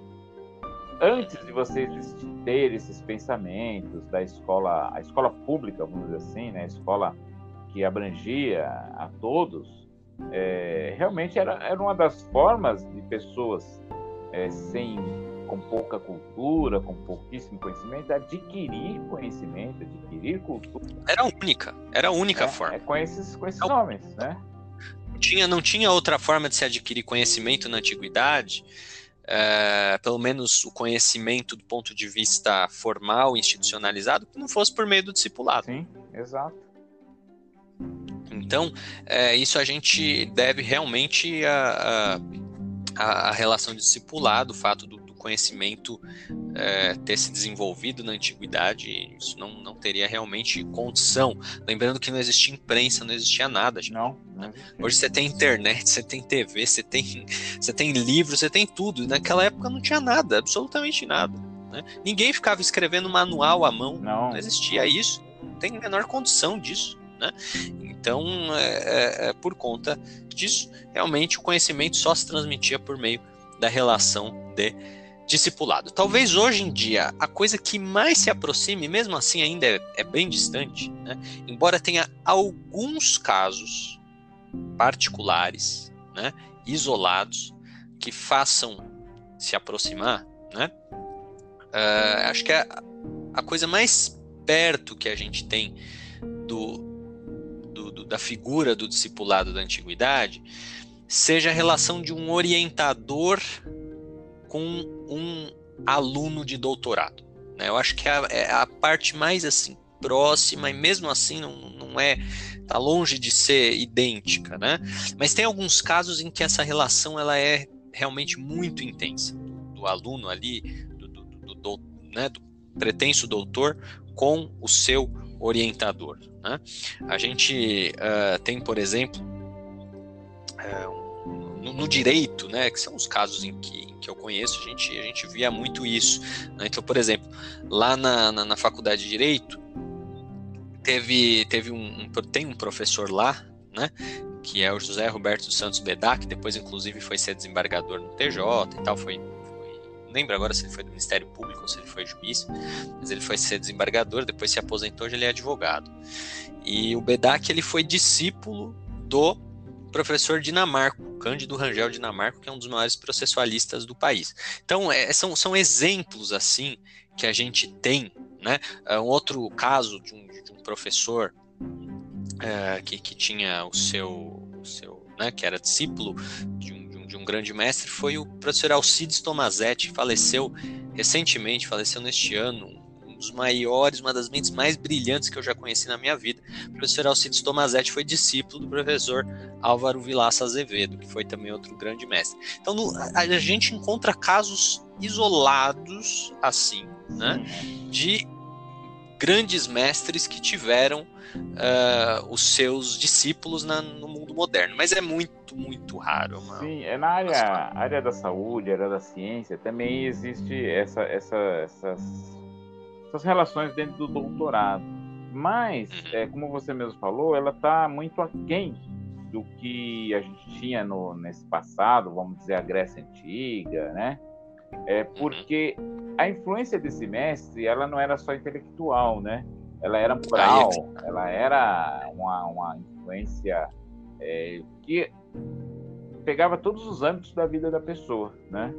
Antes de vocês ter esses pensamentos da escola, a escola pública, vamos dizer assim, né, a escola que abrangia a todos, é, realmente era, era uma das formas de pessoas é, sem com pouca cultura, com pouquíssimo conhecimento, adquirir conhecimento, adquirir cultura. Era única, era a única é, forma. É com esses, com esses homens, né? Tinha, não tinha outra forma de se adquirir conhecimento na antiguidade, é, pelo menos o conhecimento do ponto de vista formal, institucionalizado, que não fosse por meio do discipulado. Sim, exato. Então, é, isso a gente deve realmente a, a, a relação de discipulado, o fato do, conhecimento é, ter se desenvolvido na antiguidade, isso não, não teria realmente condição. Lembrando que não existia imprensa, não existia nada. Gente, não, né? Hoje você tem internet, você tem TV, você tem, [LAUGHS] você tem livro, você tem tudo. E naquela época não tinha nada, absolutamente nada. Né? Ninguém ficava escrevendo manual à mão, não. não existia isso, não tem a menor condição disso. Né? Então, é, é, é, por conta disso, realmente o conhecimento só se transmitia por meio da relação de discipulado. Talvez hoje em dia a coisa que mais se aproxime, mesmo assim ainda é, é bem distante, né? embora tenha alguns casos particulares, né? isolados, que façam se aproximar, né? Uh, acho que a, a coisa mais perto que a gente tem do, do, do, da figura do discipulado da antiguidade seja a relação de um orientador com um aluno de doutorado. Né? Eu acho que é a, é a, parte mais assim próxima e mesmo assim não, não é tá longe de ser idêntica, né? Mas tem alguns casos em que essa relação ela é realmente muito intensa do aluno ali do, do, do, do né, do pretenso doutor com o seu orientador. Né? A gente uh, tem, por exemplo, uh, no, no, direito, né, que são os casos em que, em que eu conheço, a gente, a gente via muito isso. Né? Então, por exemplo, lá na, na, na, faculdade de Direito, teve, teve um, um, tem um professor lá, né, que é o José Roberto Santos Bedac, que depois inclusive foi ser desembargador no TJ e tal, foi lembro agora se ele foi do Ministério Público ou se ele foi juiz, mas ele foi ser desembargador, depois se aposentou, hoje ele é advogado. E o Bedak ele foi discípulo do professor Dinamarco, Cândido Rangel Dinamarco, que é um dos maiores processualistas do país. Então, é, são, são exemplos assim que a gente tem, né? É, um outro caso de um, de um professor é, que, que tinha o seu, o seu né, que era discípulo de um de um grande mestre foi o professor Alcides Tomazetti, faleceu recentemente, faleceu neste ano, um dos maiores, uma das mentes mais brilhantes que eu já conheci na minha vida. O professor Alcides Tomazetti foi discípulo do professor Álvaro Vilaça Azevedo, que foi também outro grande mestre. Então no, a, a gente encontra casos isolados assim, né, de grandes mestres que tiveram uh, os seus discípulos na, no mundo moderno, mas é muito, muito raro. É uma, Sim, é na área, área da saúde, área da ciência, também existe essa, essa, essas, essas relações dentro do doutorado. Mas, uhum. é, como você mesmo falou, ela está muito aquém do que a gente tinha no, nesse passado, vamos dizer, a Grécia Antiga, né? É uhum. porque a influência desse mestre, ela não era só intelectual, né? ela era moral, ela era uma, uma influência é, que pegava todos os âmbitos da vida da pessoa, né?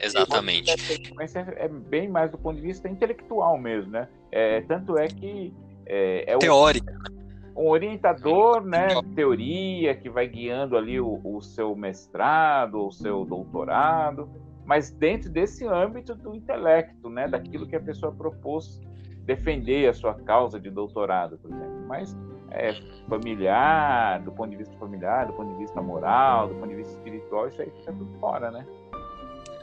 Exatamente. A influência é bem mais do ponto de vista intelectual mesmo, né? É, tanto é que é, é teórica. Um, um orientador, né? Teoria que vai guiando ali o, o seu mestrado, o seu doutorado, mas dentro desse âmbito do intelecto, né? Daquilo que a pessoa propôs defender a sua causa de doutorado, por exemplo, mas é, familiar, do ponto de vista familiar, do ponto de vista moral, do ponto de vista espiritual, isso aí fica tudo fora, né?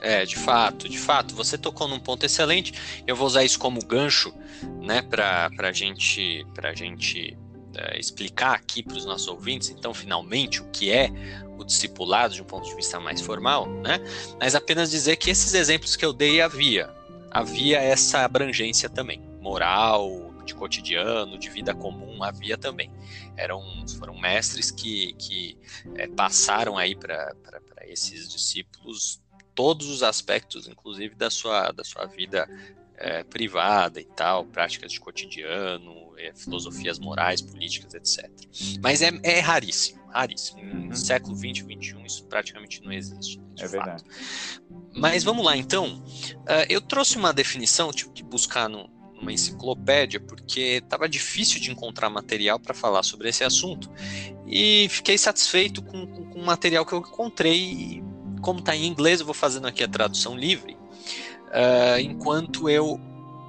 É, de fato, de fato, você tocou num ponto excelente. Eu vou usar isso como gancho, né, para a gente, pra gente é, explicar aqui para os nossos ouvintes, então, finalmente, o que é o discipulado de um ponto de vista mais formal, né? Mas apenas dizer que esses exemplos que eu dei havia, havia essa abrangência também moral, de cotidiano, de vida comum, havia também. Eram, foram mestres que, que é, passaram aí para esses discípulos todos os aspectos, inclusive da sua, da sua vida é, privada e tal, práticas de cotidiano, é, filosofias morais, políticas, etc. Mas é, é raríssimo, raríssimo. Uhum. No século XX, XXI, isso praticamente não existe. é fato. verdade. Mas vamos lá, então. Uh, eu trouxe uma definição, tive que buscar no, uma enciclopédia, porque estava difícil de encontrar material para falar sobre esse assunto. E fiquei satisfeito com, com, com o material que eu encontrei. Como está em inglês, eu vou fazendo aqui a tradução livre, uh, enquanto eu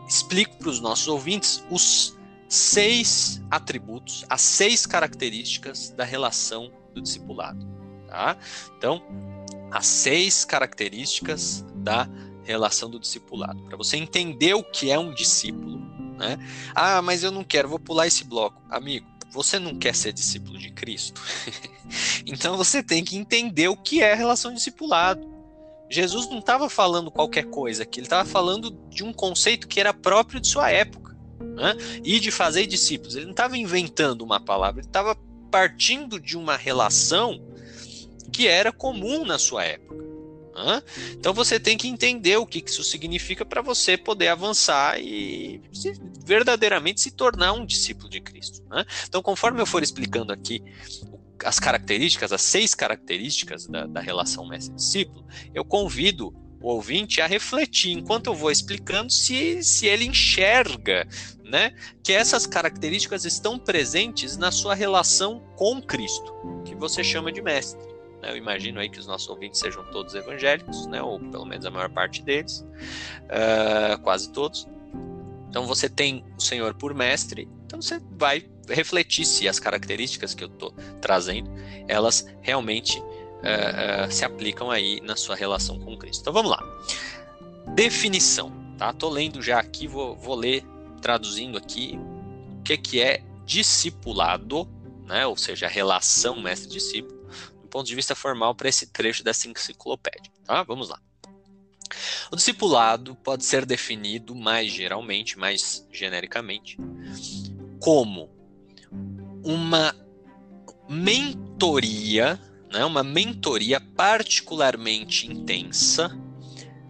explico para os nossos ouvintes os seis atributos, as seis características da relação do discipulado. Tá? Então, as seis características da relação do discipulado, para você entender o que é um discípulo. Né? Ah, mas eu não quero, vou pular esse bloco. Amigo, você não quer ser discípulo de Cristo? [LAUGHS] então você tem que entender o que é a relação discipulado. Jesus não estava falando qualquer coisa aqui, ele estava falando de um conceito que era próprio de sua época. Né? E de fazer discípulos. Ele não estava inventando uma palavra, ele estava partindo de uma relação que era comum na sua época. Né? Então você tem que entender o que isso significa para você poder avançar e se, verdadeiramente se tornar um discípulo de Cristo. Né? Então, conforme eu for explicando aqui as características, as seis características da, da relação mestre-discípulo, eu convido o ouvinte a refletir enquanto eu vou explicando se, se ele enxerga né, que essas características estão presentes na sua relação com Cristo, que você chama de mestre. Né? Eu imagino aí que os nossos ouvintes sejam todos evangélicos, né, ou pelo menos a maior parte deles, uh, quase todos. Então você tem o Senhor por mestre, então você vai refletir se as características que eu estou trazendo, elas realmente uh, uh, se aplicam aí na sua relação com Cristo. Então vamos lá. Definição, tá? Tô lendo já aqui, vou, vou ler traduzindo aqui o que, que é discipulado, né? Ou seja, a relação mestre-discípulo, ponto de vista formal para esse trecho dessa enciclopédia, tá? Vamos lá. O discipulado pode ser definido mais geralmente, mais genericamente, como uma mentoria, né, uma mentoria particularmente intensa,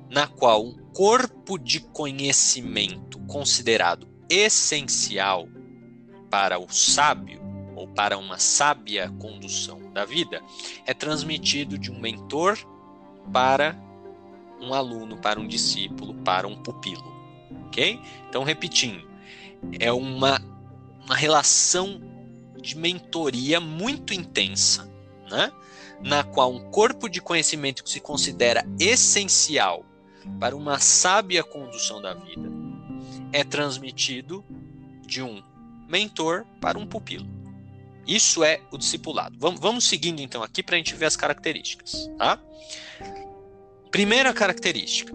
na qual um corpo de conhecimento considerado essencial para o sábio ou para uma sábia condução da vida é transmitido de um mentor para um aluno, para um discípulo, para um pupilo. Ok? Então, repetindo, é uma, uma relação de mentoria muito intensa, né? na qual um corpo de conhecimento que se considera essencial para uma sábia condução da vida é transmitido de um mentor para um pupilo. Isso é o discipulado. Vamos, vamos seguindo então aqui para a gente ver as características. Tá? Primeira característica.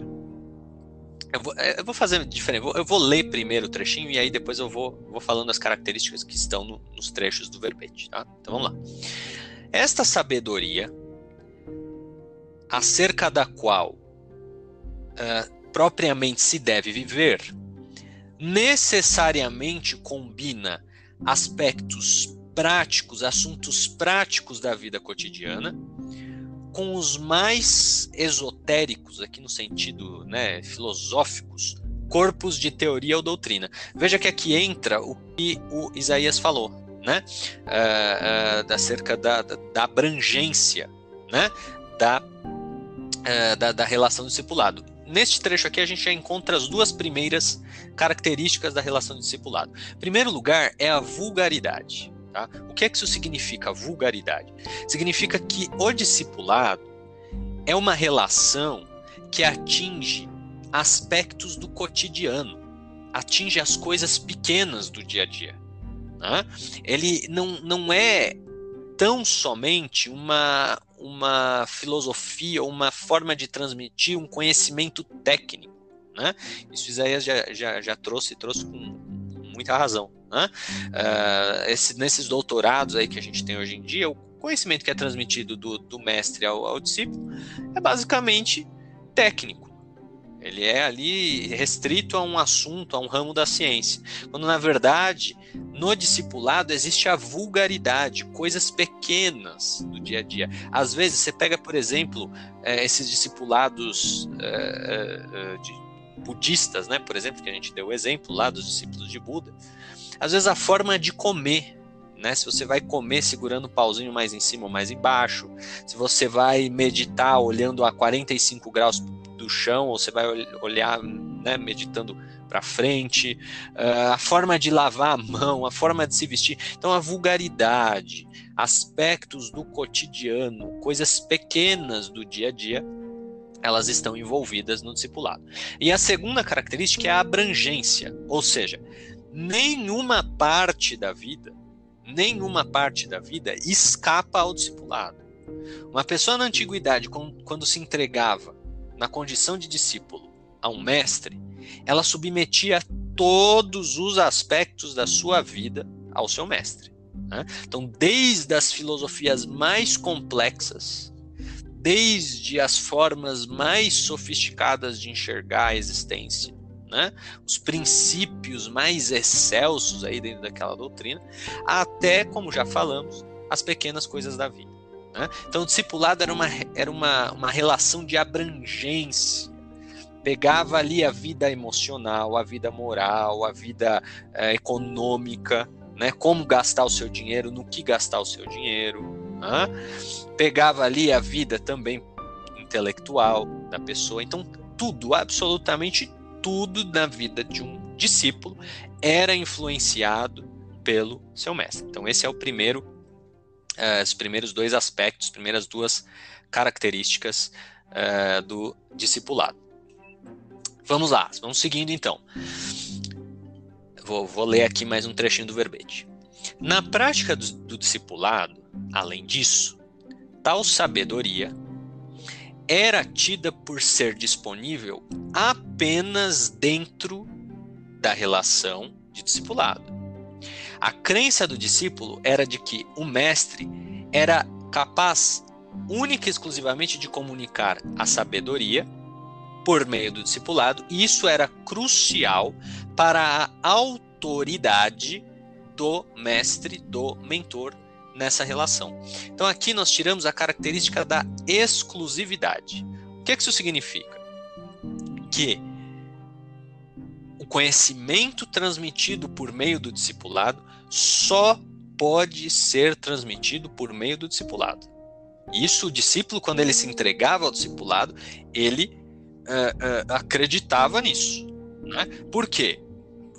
Eu vou, eu vou fazer diferente. Eu vou, eu vou, ler primeiro o trechinho e aí depois eu vou, vou falando as características que estão no, nos trechos do verbete. Tá? Então vamos lá. Esta sabedoria, acerca da qual uh, propriamente se deve viver, necessariamente combina aspectos práticos, assuntos práticos da vida cotidiana, com os mais esotéricos, aqui no sentido né, filosóficos, corpos de teoria ou doutrina. Veja que aqui entra o que o Isaías falou, né? Uh, uh, acerca da, da, da, abrangência, né? Da, uh, da, da relação discipulado. Neste trecho aqui a gente já encontra as duas primeiras características da relação discipulado. Em primeiro lugar é a vulgaridade. Tá? O que é que isso significa, vulgaridade? Significa que o discipulado é uma relação que atinge aspectos do cotidiano, atinge as coisas pequenas do dia a dia. Né? Ele não, não é tão somente uma, uma filosofia, uma forma de transmitir um conhecimento técnico. Né? Isso Isaías já, já, já trouxe, trouxe com muita razão. Né? Uh, esse, nesses doutorados aí que a gente tem hoje em dia, o conhecimento que é transmitido do, do mestre ao, ao discípulo é basicamente técnico. Ele é ali restrito a um assunto, a um ramo da ciência. Quando, na verdade, no discipulado existe a vulgaridade, coisas pequenas do dia a dia. Às vezes, você pega, por exemplo, eh, esses discipulados eh, de budistas, né? por exemplo, que a gente deu o exemplo lá dos discípulos de Buda. Às vezes, a forma de comer né? Se você vai comer segurando o pauzinho mais em cima ou mais embaixo, se você vai meditar olhando a 45 graus do chão, ou você vai olhar né, meditando para frente, uh, a forma de lavar a mão, a forma de se vestir. Então, a vulgaridade, aspectos do cotidiano, coisas pequenas do dia a dia, elas estão envolvidas no discipulado. E a segunda característica é a abrangência, ou seja, nenhuma parte da vida, nenhuma parte da vida escapa ao discipulado. Uma pessoa na antiguidade, quando se entregava na condição de discípulo a um mestre, ela submetia todos os aspectos da sua vida ao seu mestre. Né? Então, desde as filosofias mais complexas, desde as formas mais sofisticadas de enxergar a existência, né? os princípios mais excelsos aí dentro daquela doutrina, até, como já falamos, as pequenas coisas da vida. Né? Então, o discipulado era uma, era uma, uma relação de abrangência. Pegava ali a vida emocional, a vida moral, a vida é, econômica, né? como gastar o seu dinheiro, no que gastar o seu dinheiro. Pegava ali a vida também intelectual da pessoa. Então, tudo, absolutamente tudo na vida de um discípulo era influenciado pelo seu mestre. Então, esse é o primeiro uh, os primeiros dois aspectos, as primeiras duas características uh, do discipulado. Vamos lá, vamos seguindo então. Vou, vou, ler aqui mais um trechinho do verbete. Na prática do, do discipulado, além disso, tal sabedoria era tida por ser disponível apenas dentro da relação de discipulado. A crença do discípulo era de que o mestre era capaz única e exclusivamente de comunicar a sabedoria por meio do discipulado, e isso era crucial para a autoridade do mestre, do mentor nessa relação. Então aqui nós tiramos a característica da exclusividade. O que, é que isso significa? Que o conhecimento transmitido por meio do discipulado só pode ser transmitido por meio do discipulado. Isso, o discípulo, quando ele se entregava ao discipulado, ele uh, uh, acreditava nisso. Né? Por quê?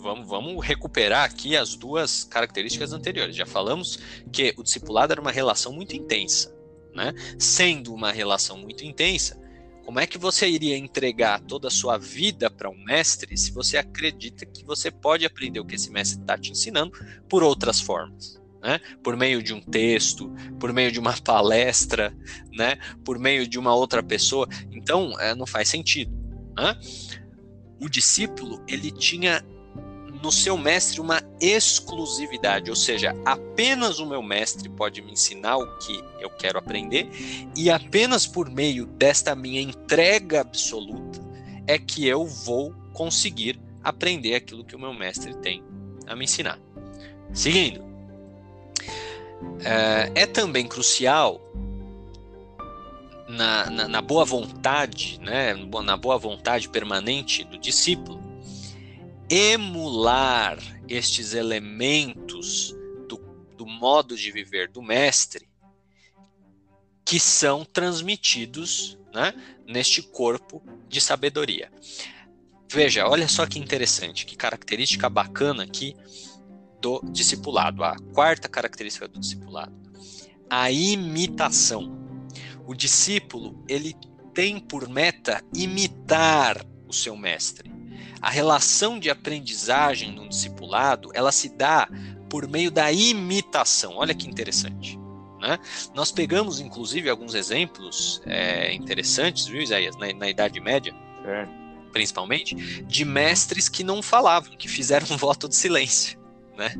Vamos, vamos recuperar aqui as duas características anteriores. Já falamos que o discipulado era uma relação muito intensa. Né? Sendo uma relação muito intensa, como é que você iria entregar toda a sua vida para um mestre se você acredita que você pode aprender o que esse mestre está te ensinando por outras formas? Né? Por meio de um texto, por meio de uma [LAUGHS] palestra, né? por meio de uma outra pessoa. Então, é, não faz sentido. Né? O discípulo ele tinha no seu mestre uma exclusividade, ou seja, apenas o meu mestre pode me ensinar o que eu quero aprender e apenas por meio desta minha entrega absoluta é que eu vou conseguir aprender aquilo que o meu mestre tem a me ensinar. Seguindo, é, é também crucial na, na, na, boa vontade, né, na boa vontade permanente do discípulo, emular estes elementos do, do modo de viver do mestre que são transmitidos né, neste corpo de sabedoria. Veja, olha só que interessante, que característica bacana aqui do discipulado, a quarta característica do discipulado, a imitação. O discípulo, ele tem por meta imitar o seu mestre. A relação de aprendizagem no discipulado, ela se dá por meio da imitação. Olha que interessante. Né? Nós pegamos, inclusive, alguns exemplos é, interessantes, viu, Isaías, na, na Idade Média, é. principalmente, de mestres que não falavam, que fizeram um voto de silêncio. Né?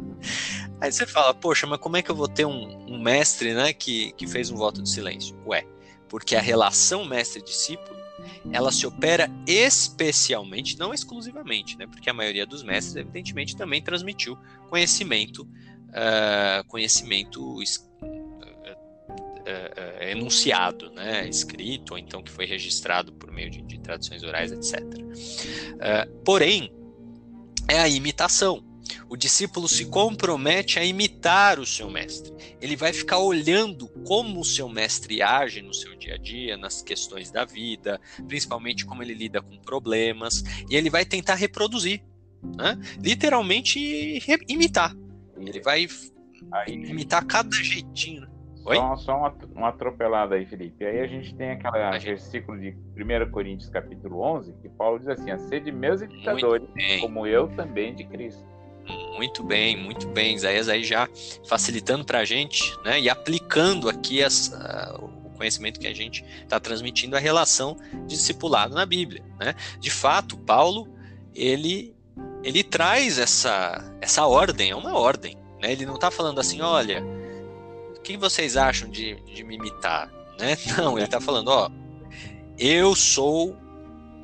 Aí você fala, poxa, mas como é que eu vou ter um, um mestre né, que, que fez um voto de silêncio? Ué, porque a relação mestre-discípulo ela se opera especialmente, não exclusivamente, né? Porque a maioria dos mestres, evidentemente, também transmitiu conhecimento, uh, conhecimento uh, uh, enunciado, né? Escrito, ou então que foi registrado por meio de, de traduções orais, etc. porém, é a imitação. O discípulo se compromete a imitar o seu mestre. Ele vai ficar olhando como o seu mestre age no seu dia a dia, nas questões da vida, principalmente como ele lida com problemas, e ele vai tentar reproduzir, né? literalmente imitar. Ele vai aí, imitar cada jeitinho. Né? Oi? Só, só uma, uma atropelada aí, Felipe. Aí a gente tem aquele versículo de 1 Coríntios capítulo 11, que Paulo diz assim, a sede meus imitadores, como eu também de Cristo. Muito bem, muito bem. Isaías aí já facilitando para a gente, né, e aplicando aqui as, uh, o conhecimento que a gente está transmitindo a relação de discipulado na Bíblia, né? De fato, Paulo ele ele traz essa essa ordem, é uma ordem, né? Ele não está falando assim, olha, o que vocês acham de, de me imitar? Né? [LAUGHS] Não, ele está falando, ó, eu sou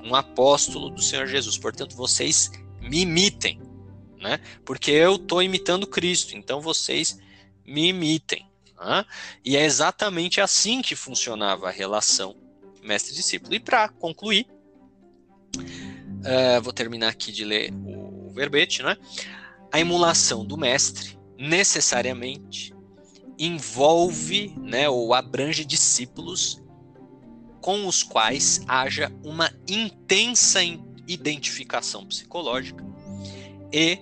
um apóstolo do Senhor Jesus, portanto vocês me imitem, né? Porque eu estou imitando Cristo, então vocês me imitem. Né? E é exatamente assim que funcionava a relação mestre-discípulo. E para concluir, uh, vou terminar aqui de ler o verbete, né? A emulação do mestre necessariamente envolve, né, ou abrange discípulos com os quais haja uma intensa identificação psicológica e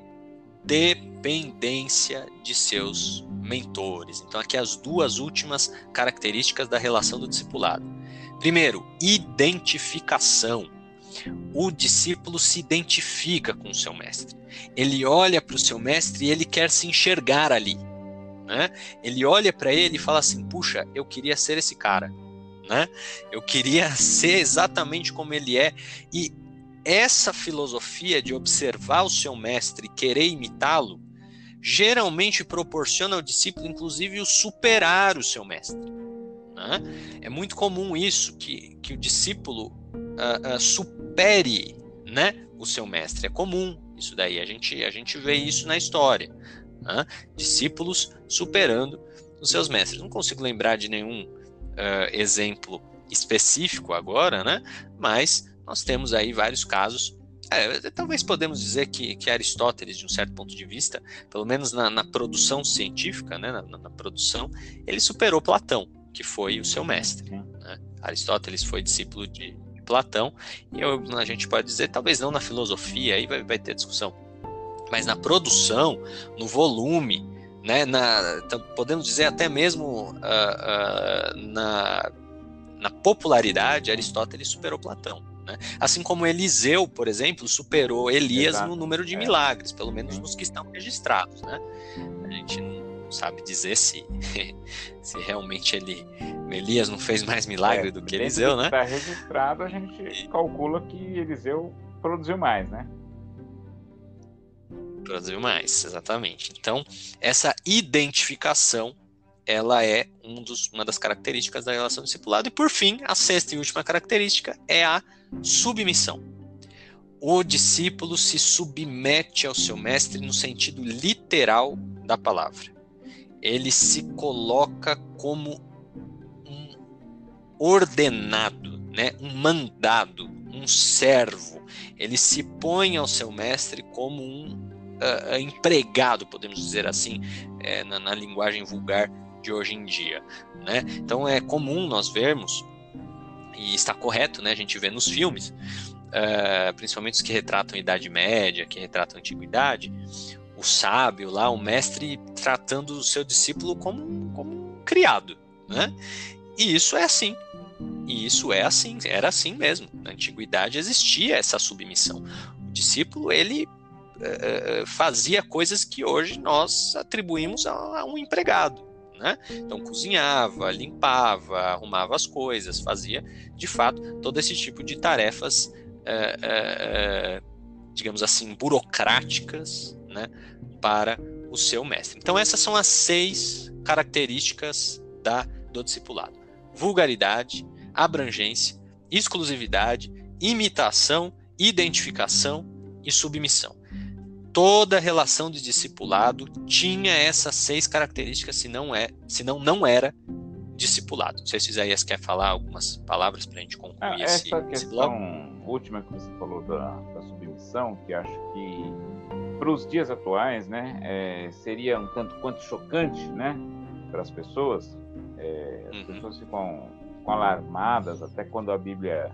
dependência de seus mentores. Então, aqui as duas últimas características da relação do discipulado. Primeiro, identificação. O discípulo se identifica com o seu mestre. Ele olha para o seu mestre e ele quer se enxergar ali. Né? Ele olha para ele e fala assim: puxa, eu queria ser esse cara. Né? Eu queria [LAUGHS] ser exatamente como ele é. E essa filosofia de observar o seu mestre e querer imitá-lo geralmente proporciona ao discípulo, inclusive, o superar o seu mestre. Né? É muito comum isso, que, que o discípulo uh, uh, supere né, o seu mestre. É comum isso daí, a gente, a gente vê isso na história. Né? Discípulos superando os seus mestres. Não consigo lembrar de nenhum uh, exemplo específico agora, né? mas nós temos aí vários casos é, talvez podemos dizer que, que, Aristóteles, de um certo ponto de vista, pelo menos na, na produção científica, né, na, na, produção, ele superou Platão, que foi o seu mestre. Né? Aristóteles foi discípulo de, Platão, e eu, a gente pode dizer, talvez não na filosofia, aí vai, vai ter discussão, mas na produção, no volume, né, na, podemos dizer até mesmo uh, uh, na, na popularidade, Aristóteles superou Platão. Né? Assim como Eliseu, por exemplo, superou Elias Exato. no número de é. milagres, pelo menos nos que estão registrados. Né? A gente não sabe dizer se, [LAUGHS] se realmente ele, Elias não fez mais milagre é, do que Eliseu, né? Está registrado, a gente calcula que Eliseu produziu mais, né? Produziu mais, exatamente. Então, essa identificação ela é um dos, uma das características da relação discipulado. E por fim, a sexta e última característica é a submissão. O discípulo se submete ao seu mestre no sentido literal da palavra. Ele se coloca como um ordenado, né? um mandado, um servo. Ele se põe ao seu mestre como um uh, empregado, podemos dizer assim, é, na, na linguagem vulgar de hoje em dia. Né? Então é comum nós vermos, e está correto, né? a gente vê nos filmes, uh, principalmente os que retratam Idade Média, que retratam Antiguidade, o sábio lá, o mestre tratando o seu discípulo como, como um criado. Né? E isso é assim. E isso é assim, era assim mesmo. Na antiguidade existia essa submissão. O discípulo, ele uh, fazia coisas que hoje nós atribuímos a, a um empregado né? Então cozinhava, limpava, arrumava as coisas, fazia de fato todo esse tipo de tarefas, é, é, digamos assim, burocráticas, né? Para o seu mestre. Então essas são as seis características da do discipulado: vulgaridade, abrangência, exclusividade, imitação, identificação e submissão toda relação de discipulado tinha essas seis características, se não é, senão não era discipulado. Não sei se Isaías quer falar algumas palavras para a gente concluir ah, esse, essa questão última que você falou da, da submissão, que acho que para os dias atuais, né, é, seria um tanto quanto chocante, né, para as pessoas. É, as uhum. pessoas ficam, ficam alarmadas até quando a Bíblia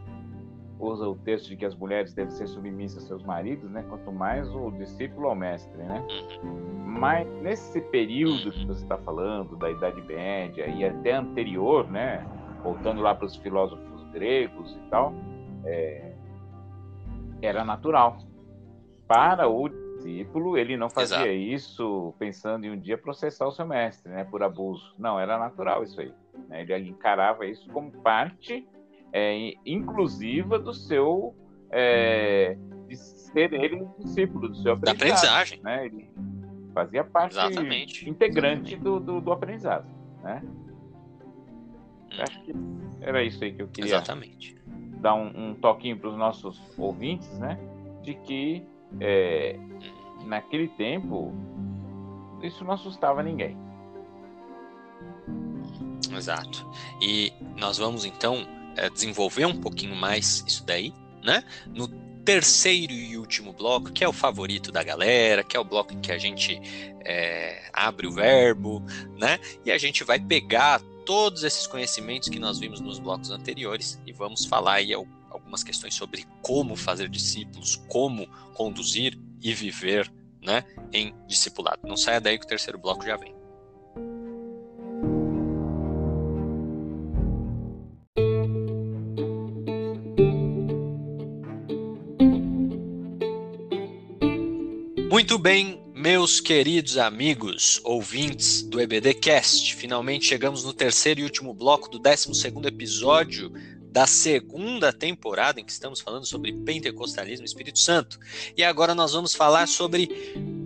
usa o texto de que as mulheres devem ser submissas a seus maridos, né? Quanto mais o discípulo ao mestre, né? Mas nesse período que você está falando, da Idade Média e até anterior, né? Voltando lá para os filósofos gregos e tal, é... era natural. Para o discípulo, ele não fazia Exato. isso pensando em um dia processar o seu mestre, né? Por abuso. Não, era natural isso aí. Né? Ele encarava isso como parte é, inclusiva do seu é, de ser ele um discípulo do seu aprendizagem. aprendizagem. Né? Ele fazia parte Exatamente. integrante Exatamente. Do, do, do, aprendizado. Né? Acho que era isso aí que eu queria. Exatamente. Dar um, um toquinho para os nossos ouvintes, né? De que é, naquele tempo isso não assustava ninguém. Exato. E nós vamos então é, desenvolver um pouquinho mais isso daí, né? No terceiro e último bloco, que é o favorito da galera, que é o bloco em que a gente é, abre o verbo, né? E a gente vai pegar todos esses conhecimentos que nós vimos nos blocos anteriores e vamos falar aí algumas questões sobre como fazer discípulos, como conduzir e viver, né, em discipulado. Não saia daí que o terceiro bloco já vem. Muito bem, meus queridos amigos, ouvintes do EBDcast, finalmente chegamos no terceiro e último bloco do 12 episódio da segunda temporada em que estamos falando sobre pentecostalismo e Espírito Santo. E agora nós vamos falar sobre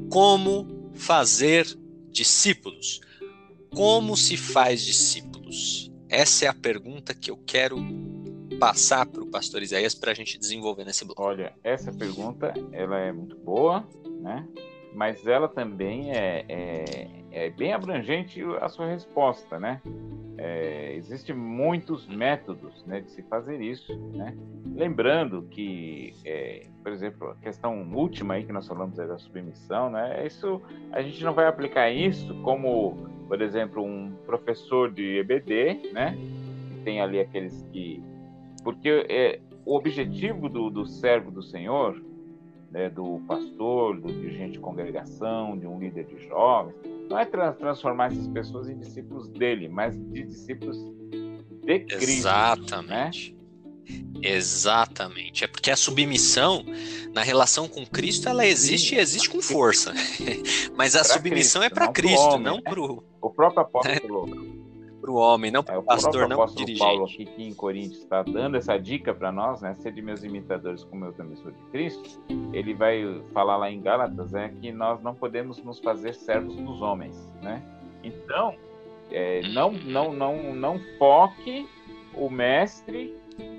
como fazer discípulos. Como se faz discípulos? Essa é a pergunta que eu quero passar para o pastor Isaías para a gente desenvolver nesse bloco. Olha, essa pergunta ela é muito boa né? Mas ela também é, é, é bem abrangente a sua resposta, né? É, Existem muitos métodos né, de se fazer isso, né? Lembrando que, é, por exemplo, a questão última aí que nós falamos da submissão, né? Isso, a gente não vai aplicar isso como, por exemplo, um professor de EBD, né? Tem ali aqueles que... Porque é, o objetivo do, do servo do Senhor né, do pastor, do dirigente de congregação, de um líder de jovens, não é transformar essas pessoas em discípulos dele, mas de discípulos de Cristo. Né? Exatamente. Né? Exatamente. É porque a submissão na relação com Cristo ela existe Sim, e existe com força. [LAUGHS] Mas a submissão é Cristo, é para Cristo, homem, não para o. O próprio apóstolo [LAUGHS] para o homem, não para é, o pastor, não para o dirigente. Paulo aqui, aqui em Coríntios está dando essa dica para nós, né? Ser de meus imitadores como eu também sou de Cristo. Ele vai falar lá em Gálatas é que nós não podemos nos fazer servos dos homens, né? Então, é, não, não, não, não foque o mestre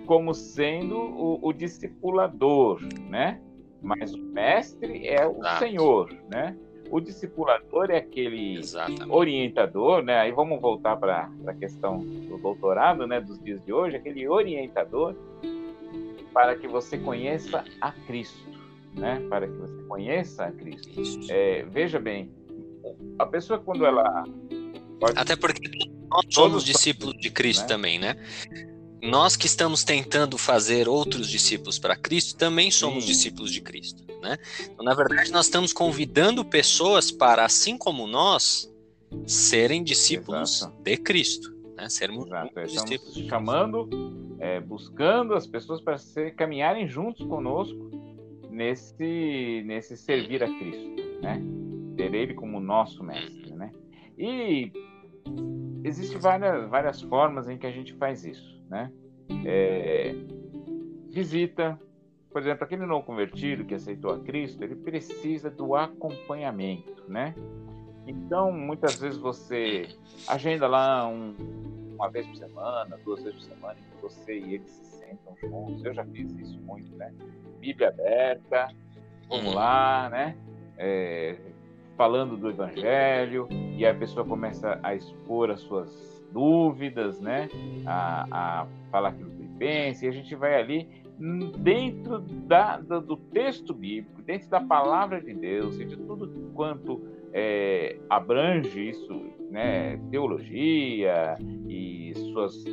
como sendo o, o discipulador, né? Mas o mestre é o. Senhor, né? O discipulador é aquele Exatamente. orientador, né? Aí vamos voltar para a questão do doutorado, né? Dos dias de hoje, aquele orientador para que você conheça a Cristo, né? Para que você conheça a Cristo. É, veja bem, a pessoa quando ela até porque nós somos discípulos de Cristo né? também, né? Nós que estamos tentando fazer outros discípulos para Cristo também somos discípulos de Cristo, né? Então, na verdade, nós estamos convidando pessoas para, assim como nós, serem discípulos Exato. de Cristo, né? Sermos Exato. discípulos. chamando, é, buscando as pessoas para ser, caminharem juntos conosco nesse nesse servir a Cristo, né? Ter Ele como nosso mestre, né? E existem várias várias formas em que a gente faz isso né? É, visita, por exemplo, aquele novo convertido que aceitou a Cristo, ele precisa do acompanhamento, né? Então, muitas vezes você agenda lá um, uma vez por semana, duas vezes por semana, e você e ele se sentam juntos. Eu já fiz isso muito, né? Bíblia aberta, vamos uhum. lá, né? É, falando do Evangelho, e a pessoa começa a expor as suas dúvidas, né? A, a falar aquilo que pensa, e a gente vai ali dentro da, do, texto bíblico, dentro da palavra de Deus e de tudo quanto é, abrange isso, né? Teologia e suas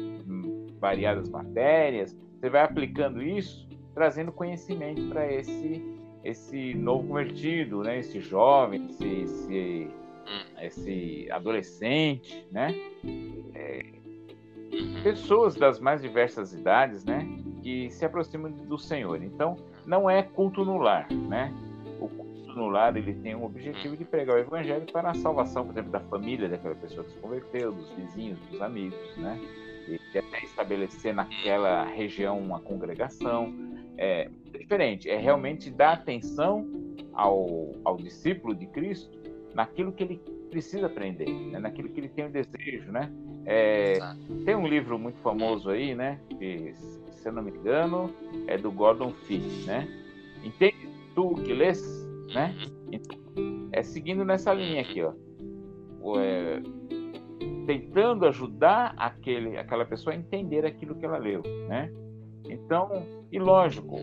variadas matérias, você vai aplicando isso, trazendo conhecimento para esse esse novo convertido, né? Esse jovem, esse, esse esse adolescente, né? É, uhum. pessoas das mais diversas idades, né? Que se aproximam do Senhor. Então, não é culto no lar, né? O culto no lar ele tem um objetivo de pregar o evangelho para a salvação, por exemplo, da família daquela pessoa que se converteu, dos vizinhos, dos amigos, né? E até estabelecer naquela região uma congregação. É, é diferente, é realmente dar atenção ao, ao discípulo de Cristo naquilo que ele precisa aprender, né? naquilo que ele tem o desejo, né? É, tem um livro muito famoso aí, né? Que, se eu não me engano, é do Gordon Fee, né? Entende tu que lês, né? Uhum. É seguindo nessa linha aqui, ó. É, tentando ajudar aquele, aquela pessoa a entender aquilo que ela leu, né? Então, e lógico,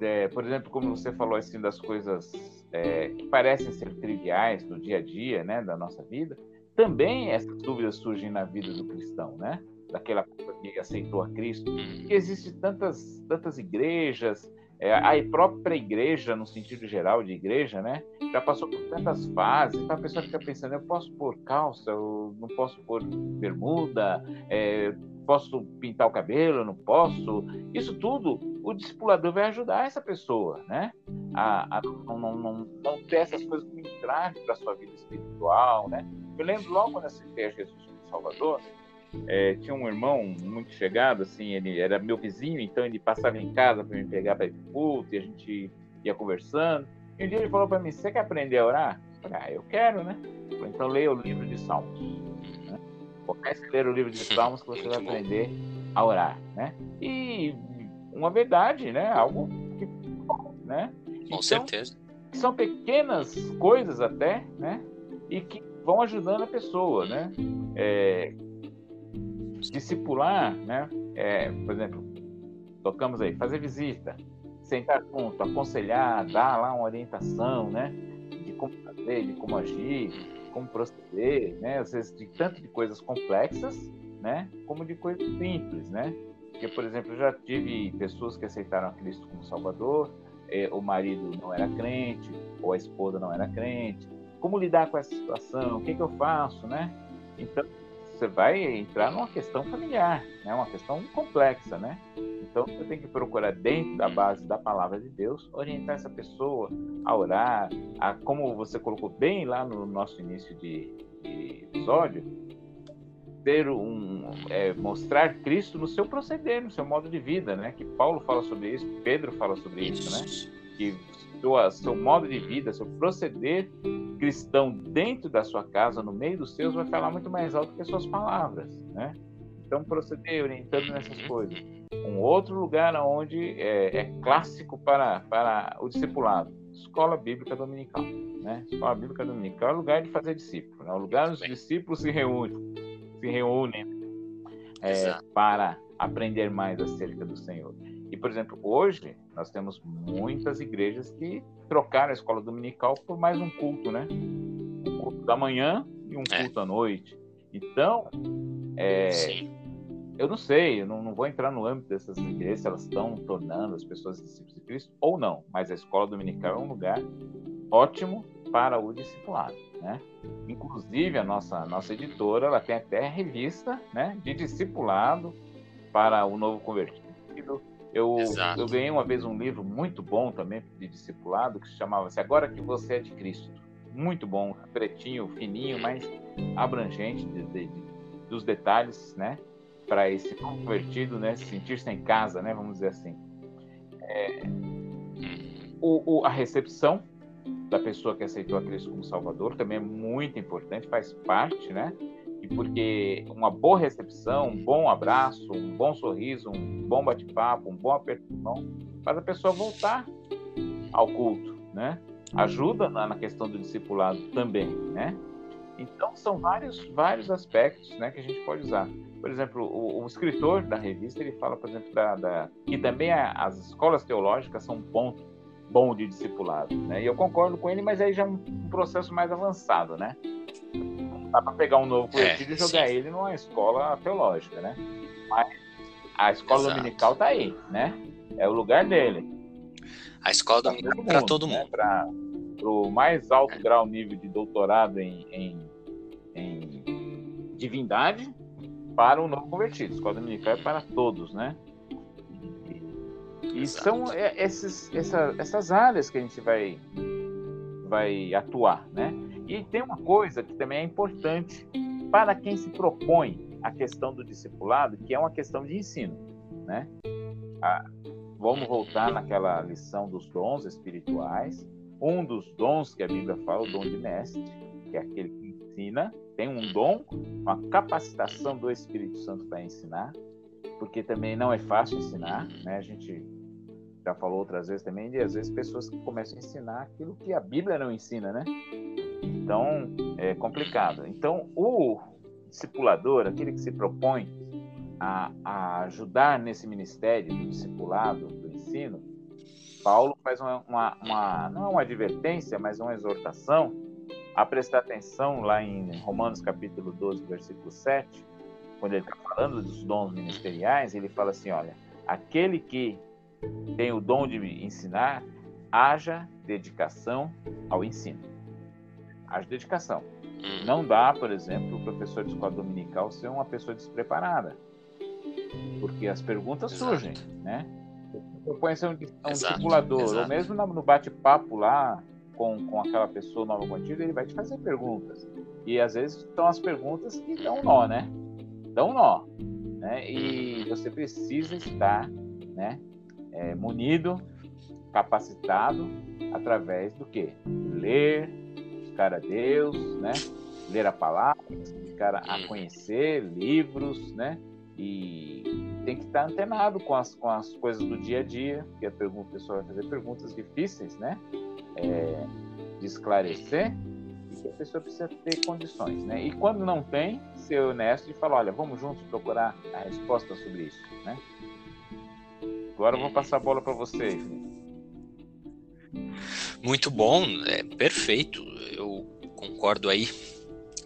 é, por exemplo, como você falou assim das coisas é, que parecem ser triviais no dia a dia, né, da nossa vida, também essas dúvidas surgem na vida do cristão, né? Daquela pessoa que aceitou a Cristo. Uhum. Que existem tantas, tantas igrejas, é, a própria igreja, no sentido geral de igreja, né? Já passou por tantas fases, então a pessoa fica pensando: eu posso pôr calça, eu não posso pôr bermuda, é, posso pintar o cabelo, não posso. Isso tudo, o discipulador vai ajudar essa pessoa, né? A, a não, não, não, não, ter essas coisas como entrave para a sua vida espiritual, né? Eu lembro logo quando aceitei a Jesus como Salvador, é, tinha um irmão muito chegado, assim, ele era meu vizinho, então ele passava em casa para me pegar para ir pro culto e a gente ia conversando. E um dia ele falou para mim: Você quer aprender a orar? Eu falei, ah, eu quero, né? Falei, então leia o livro de Salmos. Né? Comece a ler o livro de Salmos que você vai aprender a orar, né? E uma verdade, né? Algo que, né? Com então, certeza. São pequenas coisas até, né? E que vão ajudando a pessoa, né? É, discipular, né? É, por exemplo, tocamos aí, fazer visita, sentar junto, aconselhar, dar lá uma orientação, né? De como fazer, de como agir, como proceder, né? Às vezes de tanto de coisas complexas, né? Como de coisas simples, né? Porque, por exemplo, eu já tive pessoas que aceitaram a Cristo como Salvador, eh, o marido não era crente, ou a esposa não era crente, como lidar com essa situação? O que, que eu faço, né? Então, você vai entrar numa questão familiar, né? Uma questão complexa, né? Então, você tem que procurar dentro da base da palavra de Deus orientar essa pessoa a orar, a como você colocou bem lá no nosso início de, de episódio, ter um é, mostrar Cristo no seu proceder, no seu modo de vida, né? Que Paulo fala sobre isso, Pedro fala sobre isso, né? Que sua, seu modo de vida, seu proceder cristão dentro da sua casa, no meio dos seus, vai falar muito mais alto que as suas palavras, né? Então, proceder orientando nessas coisas. Um outro lugar onde é, é clássico para, para o discipulado, escola bíblica dominical. Né? Escola bíblica dominical é o lugar de fazer discípulo, né? o lugar onde os discípulos se reúnem, se reúnem é, para aprender mais acerca do Senhor. E, por exemplo, hoje nós temos muitas igrejas que trocaram a escola dominical por mais um culto, né? Um culto da manhã e um é. culto à noite. Então, é, eu não sei, eu não, não, vou entrar no âmbito dessas igrejas, se elas estão tornando as pessoas discípulos de Cristo ou não, mas a escola dominical é um lugar ótimo para o discipulado, né? Inclusive, a nossa, nossa editora, ela tem até revista né, de discipulado para o novo convertido, eu, eu ganhei uma vez um livro muito bom também de discipulado que se chamava-se Agora que Você é de Cristo. Muito bom, pretinho, fininho, mas abrangente de, de, de, dos detalhes, né? Para esse convertido, né? Sentir-se em casa, né? Vamos dizer assim. É, o, o, a recepção da pessoa que aceitou a Cristo como Salvador também é muito importante, faz parte, né? E porque uma boa recepção, um bom abraço, um bom sorriso, um bom bate-papo, um bom aperto de mão, faz a pessoa voltar ao culto, né? Ajuda na, questão do discipulado também, né? Então são vários vários aspectos, né, que a gente pode usar. Por exemplo, o, o escritor da revista ele fala, por exemplo, da, da que também a, as escolas teológicas são um ponto bom de discipulado, né? E eu concordo com ele, mas aí já é um, um processo mais avançado, né? Dá para pegar um novo convertido é, e jogar sim. ele numa escola teológica, né? Mas a escola Exato. dominical tá aí, né? É o lugar dele. A escola dominical para todo mundo. Né? Para o mais alto é. grau nível de doutorado em, em, em, divindade para o novo convertido. A escola dominical é para todos, né? E, são é, esses, essa, essas áreas que a gente vai, vai atuar, né? E tem uma coisa que também é importante para quem se propõe a questão do discipulado, que é uma questão de ensino, né? Vamos voltar naquela lição dos dons espirituais. Um dos dons que a Bíblia fala, o dom de mestre, que é aquele que ensina, tem um dom, uma capacitação do Espírito Santo para ensinar, porque também não é fácil ensinar, né? A gente já falou outras vezes também, de às vezes pessoas que começam a ensinar aquilo que a Bíblia não ensina, né? Então, é complicado. Então, o discipulador, aquele que se propõe a, a ajudar nesse ministério do discipulado, do ensino, Paulo faz uma, uma, uma, não é uma advertência, mas uma exortação a prestar atenção lá em Romanos capítulo 12, versículo 7, quando ele está falando dos dons ministeriais, ele fala assim, olha, aquele que tem o dom de ensinar, haja dedicação ao ensino. Haja dedicação. Hum. Não dá, por exemplo, o professor de escola dominical ser uma pessoa despreparada. Porque as perguntas Exato. surgem, né? Propõe ser um, um discipulador, ou mesmo no bate-papo lá com, com aquela pessoa nova contida, ele vai te fazer perguntas. E às vezes são as perguntas que dão nó, né? Dão nó. Né? E uhum. você precisa estar né, é, munido, capacitado através do quê? Ler, buscar a Deus, né? Ler a palavra, buscar a conhecer livros, né? E tem que estar antenado com as, com as coisas do dia a dia, que a pergunta, o pessoal vai fazer perguntas difíceis, né? É, de esclarecer e que a pessoa precisa ter condições, né? E quando não tem, ser honesto e falar, olha, vamos juntos procurar a resposta sobre isso, né? Agora eu vou passar a bola para você. Muito bom, é perfeito. Eu concordo aí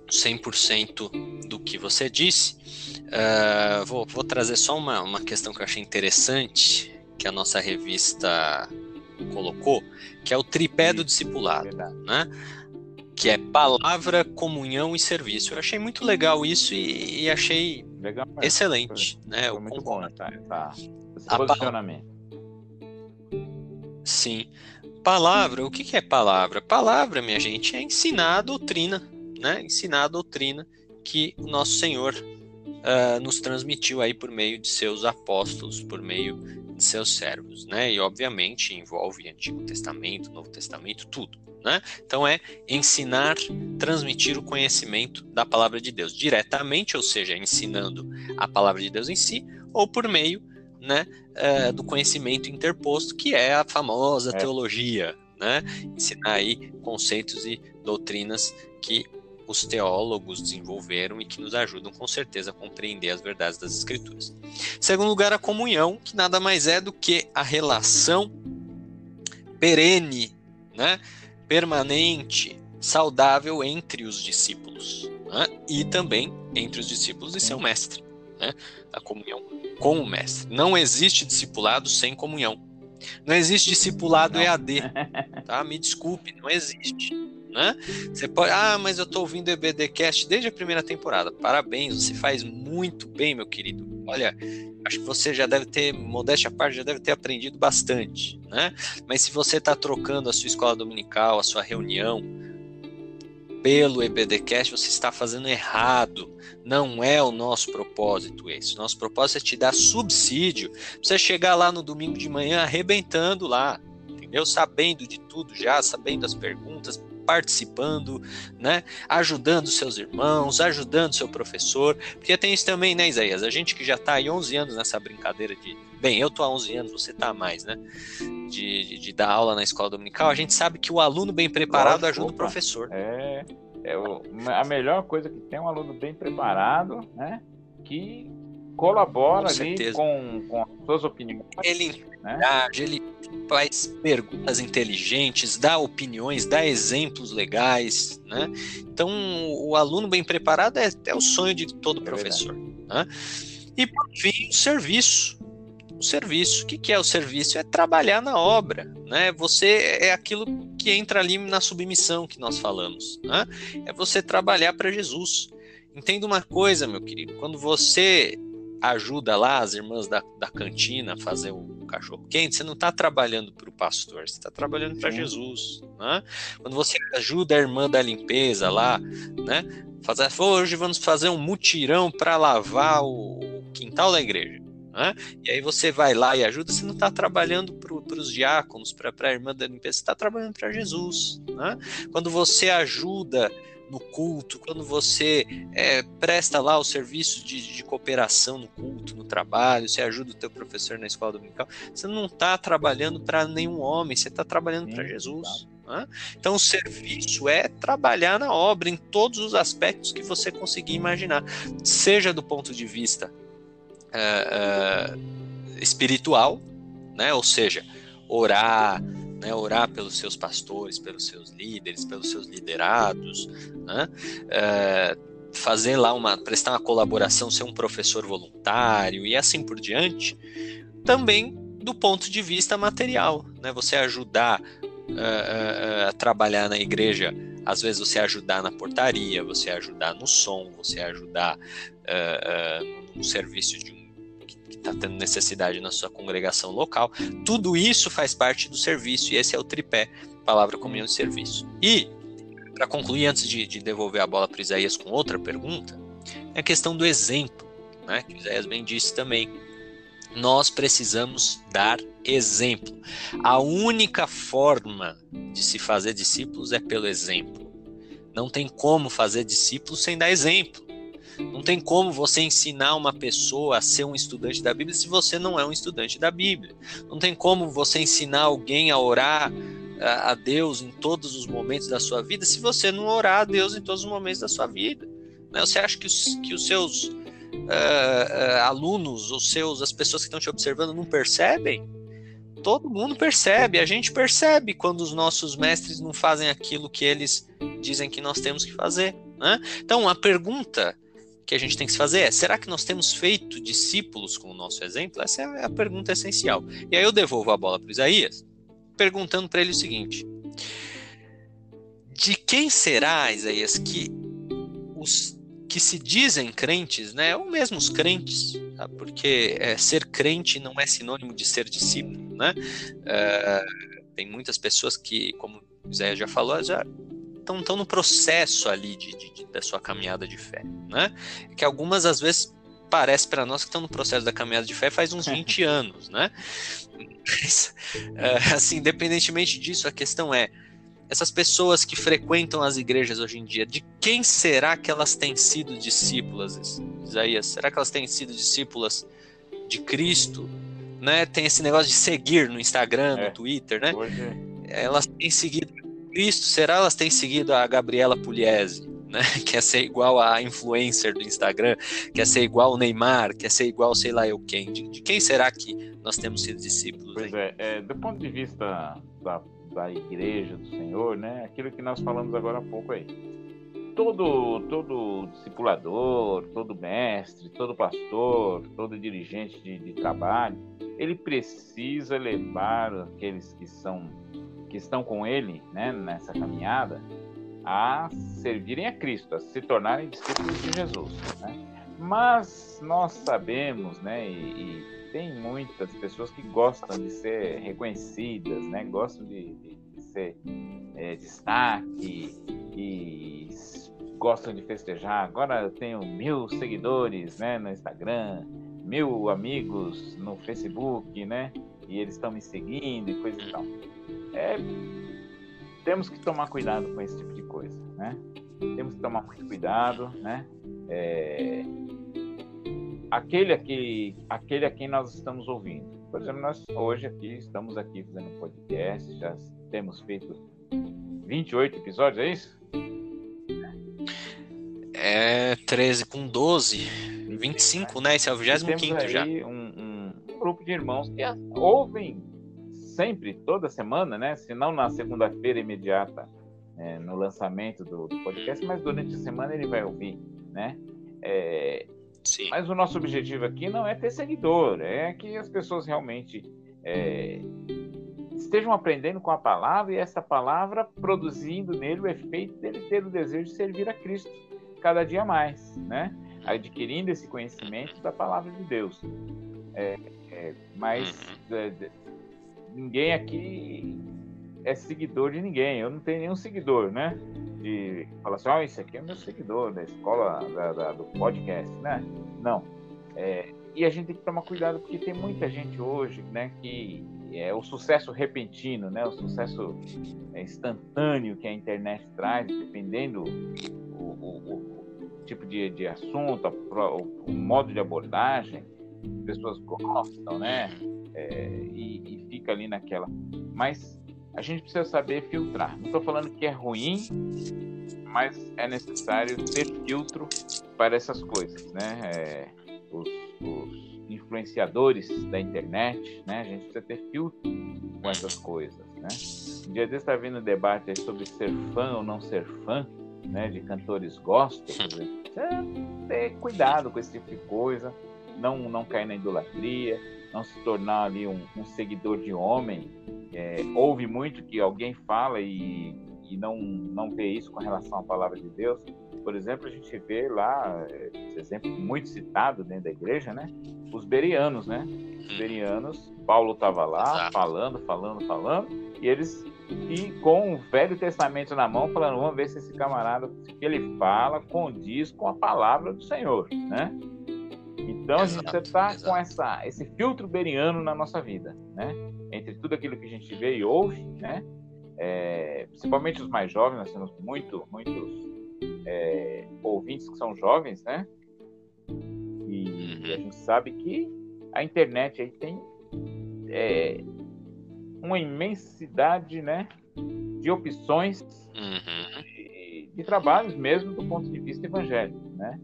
100% do que você disse. Uh, vou, vou, trazer só uma, uma questão que eu achei interessante que a nossa revista colocou, que é o tripé do discipulado, né? Que é palavra, comunhão e serviço. Eu achei muito legal isso e, e achei legal, excelente, foi, né? Foi muito bom, tá? tá a posicionamento. Sim. Palavra, o que, é palavra? Palavra, minha gente, é ensinar a doutrina, né? Ensinar a doutrina que o nosso Senhor uh, nos transmitiu aí por meio de seus apóstolos, por meio de seus servos, né? E obviamente envolve Antigo Testamento, Novo Testamento, tudo, né? Então é ensinar, transmitir o conhecimento da palavra de Deus diretamente, ou seja, ensinando a palavra de Deus em si, ou por meio né, é, do conhecimento interposto, que é a famosa é. teologia, né? Ensinar aí conceitos e doutrinas que os teólogos desenvolveram e que nos ajudam com certeza a compreender as verdades das escrituras. Segundo lugar, a comunhão, que nada mais é do que a relação perene, né, permanente, saudável entre os discípulos né, e também entre os discípulos e seu mestre. Né, a comunhão com o mestre. Não existe discipulado sem comunhão. Não existe discipulado não. EAD, tá? Me desculpe, não existe. Né? Você pode, ah, mas eu estou ouvindo o EBDcast desde a primeira temporada. Parabéns, você faz muito bem, meu querido. Olha, acho que você já deve ter, modéstia à parte, já deve ter aprendido bastante, né? Mas se você está trocando a sua escola dominical, a sua reunião, pelo EBDcast, você está fazendo errado. Não é o nosso propósito esse. Nosso propósito é te dar subsídio você chegar lá no domingo de manhã arrebentando lá, entendeu? Sabendo de tudo já, sabendo as perguntas, participando, né? Ajudando seus irmãos, ajudando seu professor. Porque tem isso também, né, Isaías? A gente que já está aí 11 anos nessa brincadeira de. Bem, eu tô há 11 anos, você tá mais, né? De, de, de, dar aula na escola dominical, a gente sabe que o aluno bem preparado Nossa, ajuda opa. o professor. É, é o, a melhor coisa que tem é um aluno bem preparado, né? Que colabora com ali com, com as suas opiniões. Ele né? ele faz perguntas inteligentes, dá opiniões, dá exemplos legais, né? Então, o aluno bem preparado é, é o sonho de todo é professor. Né? E por fim, o serviço. Serviço. O que, que é o serviço? É trabalhar na obra. Né? Você é aquilo que entra ali na submissão que nós falamos. Né? É você trabalhar para Jesus. Entenda uma coisa, meu querido. Quando você ajuda lá as irmãs da, da cantina a fazer o cachorro quente, você não está trabalhando para o pastor, você está trabalhando para Jesus. Né? Quando você ajuda a irmã da limpeza lá, né? Fazer, hoje vamos fazer um mutirão para lavar o quintal da igreja. Né? E aí você vai lá e ajuda, você não está trabalhando para os diáconos, para a irmã da limpeza, você está trabalhando para Jesus. Né? Quando você ajuda no culto, quando você é, presta lá o serviço de, de, cooperação no culto, no trabalho, você ajuda o teu professor na escola dominical, você não está trabalhando para nenhum homem, você está trabalhando para Jesus. Né? Então, o serviço é trabalhar na obra em todos os aspectos que você conseguir imaginar, seja do ponto de vista uh, uh, espiritual, né? ou seja, orar, né? orar pelos seus pastores, pelos seus líderes, pelos seus liderados, né? uh, fazer lá uma, prestar uma colaboração, ser um professor voluntário e assim por diante, também do ponto de vista material, né? Você ajudar uh, uh, trabalhar na igreja, às vezes você ajudar na portaria, você ajudar no som, você ajudar uh, no serviço de um está tendo necessidade na sua congregação local. Tudo isso faz parte do serviço e esse é o tripé, palavra, comunhão e serviço. E para concluir, antes de, de, devolver a bola para Isaías com outra pergunta, é a questão do exemplo, né? Que Isaías bem disse também nós precisamos dar exemplo. A única forma de se fazer discípulos é pelo exemplo. Não tem como fazer discípulos sem dar exemplo. Não tem como você ensinar uma pessoa a ser um estudante da Bíblia se você não é um estudante da Bíblia. Não tem como você ensinar alguém a orar a Deus em todos os momentos da sua vida se você não orar a Deus em todos os momentos da sua vida. Né? Você acha que os, que os seus uh, uh, alunos, os seus, as pessoas que estão te observando não percebem? Todo mundo percebe, a gente percebe quando os nossos mestres não fazem aquilo que eles dizem que nós temos que fazer. Né? Então, a pergunta que a gente tem que se fazer é: será que nós temos feito discípulos com o nosso exemplo? Essa é a pergunta essencial. E aí eu devolvo a bola para Isaías, perguntando para ele o seguinte: de quem será, Isaías, que os que se dizem crentes, né, ou mesmo os crentes, tá? porque é, ser crente não é sinônimo de ser discípulo, né? É, tem muitas pessoas que, como o Zé já falou, já estão no processo ali de, de, de, da sua caminhada de fé, né? Que algumas às vezes parece para nós que estão no processo da caminhada de fé faz uns [LAUGHS] 20 anos, né? Mas, é, assim, independentemente disso, a questão é essas pessoas que frequentam as igrejas hoje em dia, de quem será que elas têm sido discípulas, Isaías? Será que elas têm sido discípulas de Cristo? Né? Tem esse negócio de seguir no Instagram, é, no Twitter, né? Hoje... Elas têm seguido Cristo, será que elas têm seguido a Gabriela Pugliese? Né? [LAUGHS] Quer ser igual a influencer do Instagram, quer ser igual o Neymar, quer ser igual sei lá eu quem. De, de quem será que nós temos sido discípulos? Pois é, é, do ponto de vista da da igreja do Senhor, né? Aquilo que nós falamos agora há pouco aí. Todo, todo discipulador, todo mestre, todo pastor, todo dirigente de, de trabalho, ele precisa levar aqueles que são que estão com ele, né, nessa caminhada, a servirem a Cristo, a se tornarem discípulos de Jesus, né? Mas nós sabemos, né, e, e tem muitas pessoas que gostam de ser reconhecidas, né? Gostam de, de, de ser é, destaque e gostam de festejar. Agora eu tenho mil seguidores, né? No Instagram, mil amigos no Facebook, né? E eles estão me seguindo e coisa e tal. É, temos que tomar cuidado com esse tipo de coisa, né? Temos que tomar muito cuidado, né? É, aquele aqui, aquele a quem nós estamos ouvindo. Por exemplo, nós hoje aqui estamos aqui fazendo um podcast, já temos feito 28 episódios, é isso? É 13 com 12, 25, né? Esse é o 25 já. Um, um grupo de irmãos que ouvem sempre, toda semana, né? Se não na segunda-feira imediata, é, no lançamento do, do, podcast, mas durante a semana ele vai ouvir, né? É, Sim. Mas o nosso objetivo aqui não é ter seguidor, é que as pessoas realmente é, estejam aprendendo com a palavra e essa palavra produzindo nele o efeito dele ter o desejo de servir a Cristo cada dia mais, né? Adquirindo esse conhecimento da palavra de Deus. É, é, mas uhum. é, ninguém aqui é seguidor de ninguém. Eu não tenho nenhum seguidor, né? de falar assim, ó, oh, esse aqui é meu seguidor da escola da, da, do podcast, né? Não. É, e a gente tem que tomar cuidado porque tem muita gente hoje, né, que é o sucesso repentino, né, o sucesso instantâneo que a internet traz, dependendo o, o tipo de, de assunto, o, o, modo de abordagem, as pessoas gostam, né? É, e, e fica ali naquela. Mas a gente precisa saber filtrar. Não estou falando que é ruim, mas é necessário ter filtro para essas coisas, né? É, os, os, influenciadores da internet, né? A gente precisa ter filtro com essas coisas, né? Um dia desse está vindo um debate sobre ser fã ou não ser fã, né? De cantores gospel, precisa ter cuidado com esse tipo de coisa, não não cair na idolatria, não se tornar ali um, um seguidor de homem. É, ouve muito que alguém fala e e não, não vê isso com relação à palavra de Deus. Por exemplo, a gente vê lá, esse exemplo muito citado dentro da igreja, né? Os berianos, né? Os hum. berianos, Paulo estava lá Exato. falando, falando, falando, e eles e com o Velho Testamento na mão, falando, vamos ver se esse camarada que ele fala condiz com a palavra do Senhor, né? Então exato, a gente está com essa, esse filtro beriano na nossa vida, né? Entre tudo aquilo que a gente vê e ouve, né? é, principalmente os mais jovens, nós temos muito, muitos é, ouvintes que são jovens, né? E, e, a gente sabe que a internet aí tem é, uma imensidade, né, de opções uhum. de, de, trabalhos mesmo do ponto de vista evangélico, né?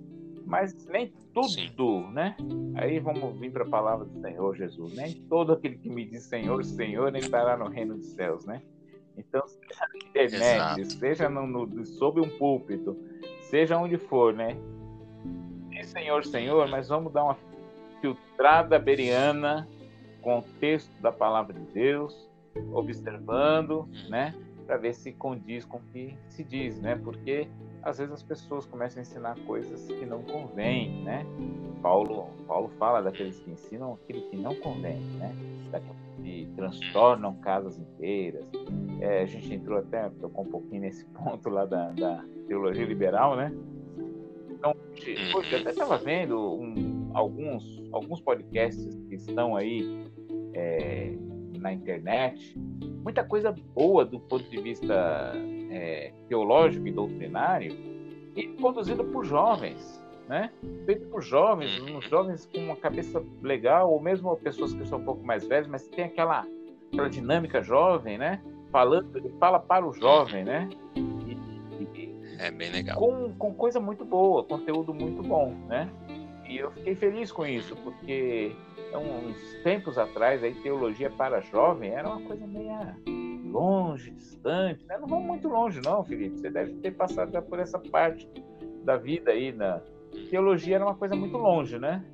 Mas nem tudo, Sim. né? Aí vamos vir para a palavra do Senhor Jesus. Nem todo aquele que me diz Senhor, Senhor entrará no reino dos céus, né? Então, seja na internet, Exato. seja no, no, sob um púlpito, seja onde for, né? Diz Senhor, Senhor, mas vamos dar uma filtrada beriana com o texto da palavra de Deus, observando, né? Para ver se condiz com o que se diz, né? Porque às vezes as pessoas começam a ensinar coisas que não convêm, né? Paulo, Paulo fala daqueles que ensinam aquilo que não convém, né? Daqueles que transtornam casas inteiras. É, a gente entrou até, tocou um pouquinho nesse [LAUGHS] ponto lá da, da teologia liberal, né? Então, hoje, eu até estava vendo um, alguns, alguns podcasts que estão aí é, na internet, muita coisa boa do ponto de vista é, teológico e doutrinário, e produzido por jovens, né? Feito por jovens, uhum. uns jovens com uma cabeça legal, ou mesmo pessoas que são um pouco mais velhas, mas tem aquela, aquela dinâmica jovem, né? Falando, ele fala para o jovem, né? E, e, é bem legal. Com, com coisa muito boa, conteúdo muito bom, né? E eu fiquei feliz com isso, porque uns tempos atrás, aí, teologia para jovem era uma coisa meio longe, distante, né? Não vamos muito longe, não, Felipe. Você deve ter passado já por essa parte da vida aí. Na... Teologia era uma coisa muito longe, né?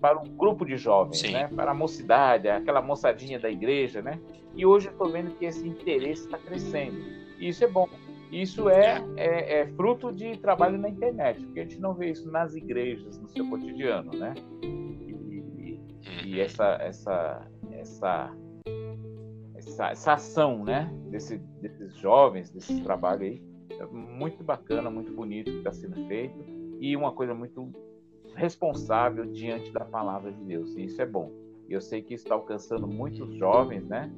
Para um grupo de jovens, Sim. né? Para a mocidade, aquela moçadinha da igreja, né? E hoje eu estou vendo que esse interesse está crescendo. E isso é bom. Isso é, é, é, fruto de trabalho na internet, porque a gente não vê isso nas igrejas, no seu cotidiano, né? E, e, e uhum. essa, essa, essa essa, essa ação, né, desse, desses jovens, desse trabalho aí, é muito bacana, muito bonito que está sendo feito e uma coisa muito responsável diante da palavra de Deus. E isso é bom. Eu sei que está alcançando muitos jovens, né?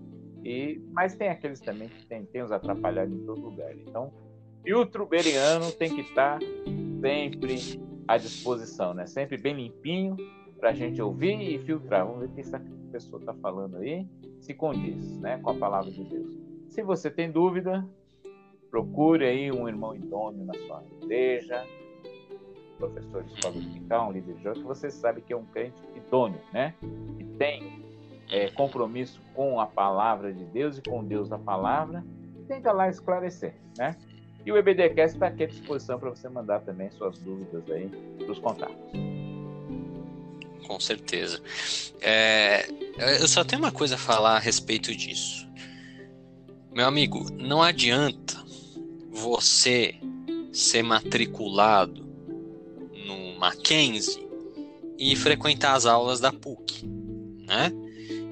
E, mas tem aqueles também que tem, tem os atrapalhados em todo lugar. Então, filtro beriano tem que estar sempre à disposição, né? Sempre bem limpinho para a gente ouvir e filtrar. Vamos ver o que essa pessoa está falando aí se condiz né, com a palavra de Deus. Se você tem dúvida, procure aí um irmão idôneo na sua igreja, professor de escola dominical, um líder de que você sabe que é um crente idôneo, né? Que tem é, compromisso com a palavra de Deus e com Deus da palavra, tenta lá esclarecer, né? E o EBDcast está aqui à disposição para você mandar também suas dúvidas aí para os contatos com certeza. É, eu só tenho uma coisa a falar a respeito disso. Meu amigo, não adianta você ser matriculado no Mackenzie e frequentar as aulas da PUC, né?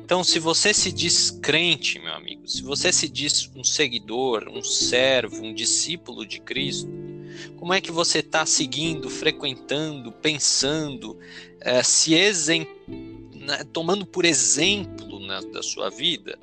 Então, se você se diz crente, meu amigo, se você se diz um seguidor, um servo, um discípulo de Cristo, como é que você está seguindo, frequentando, pensando, é, se exem, né, tomando por exemplo né, da sua vida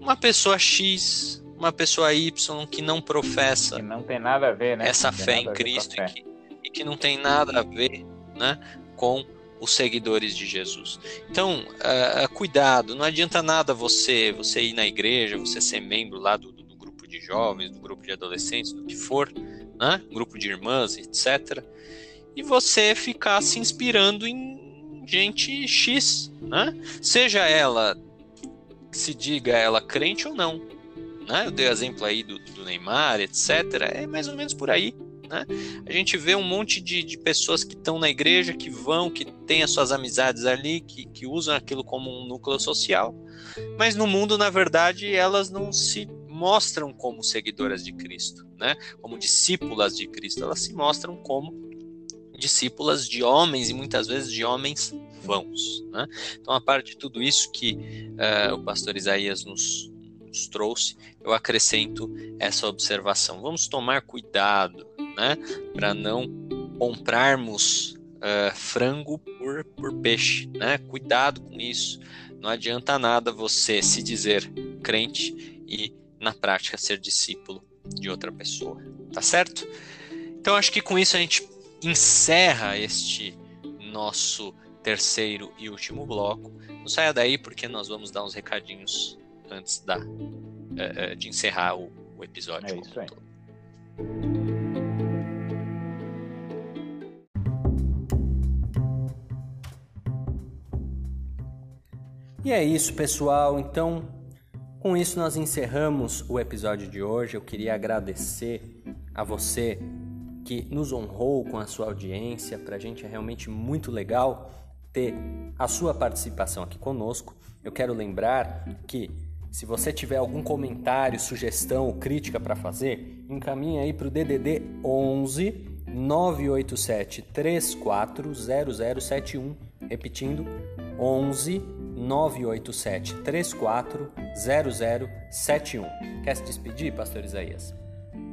uma pessoa X, uma pessoa Y que não professa que não tem nada a ver, né? essa fé em Cristo fé. E, que, e, que, não tem nada a ver né, com os seguidores de Jesus. Então, uh, cuidado, não adianta nada você você ir na igreja, você ser membro lá do, do grupo de jovens, do grupo de adolescentes, do que for, né, grupo de irmãs, etc. E você ficar se inspirando em gente X, né? Seja ela se diga ela crente ou não. Né? Eu dei exemplo aí do, do Neymar, etc. É mais ou menos por aí. Né? A gente vê um monte de, de pessoas que estão na igreja, que vão, que têm as suas amizades ali, que, que usam aquilo como um núcleo social, mas no mundo, na verdade, elas não se mostram como seguidoras de Cristo, né? como discípulas de Cristo, elas se mostram como discípulas de homens e muitas vezes de homens vãos. Né? Então, a parte de tudo isso que uh, o pastor Isaías nos, nos trouxe, eu acrescento essa observação. Vamos tomar cuidado né, para não comprarmos uh, frango por, por peixe. Né? Cuidado com isso. Não adianta nada você se dizer crente e, na prática, ser discípulo de outra pessoa. Tá certo? Então, acho que com isso a gente encerra este nosso terceiro e último bloco. Não saia daí porque nós vamos dar uns recadinhos antes da, uh, de encerrar o, o episódio. É isso aí. E é isso, pessoal. Então, com isso nós encerramos o episódio de hoje. Eu queria agradecer a você que nos honrou com a sua audiência. Para a gente é realmente muito legal ter a sua participação aqui conosco. Eu quero lembrar que se você tiver algum comentário, sugestão ou crítica para fazer, encaminhe aí para o DDD 11 987 340071, repetindo 11 987 340071. Quer se despedir, pastor Isaías?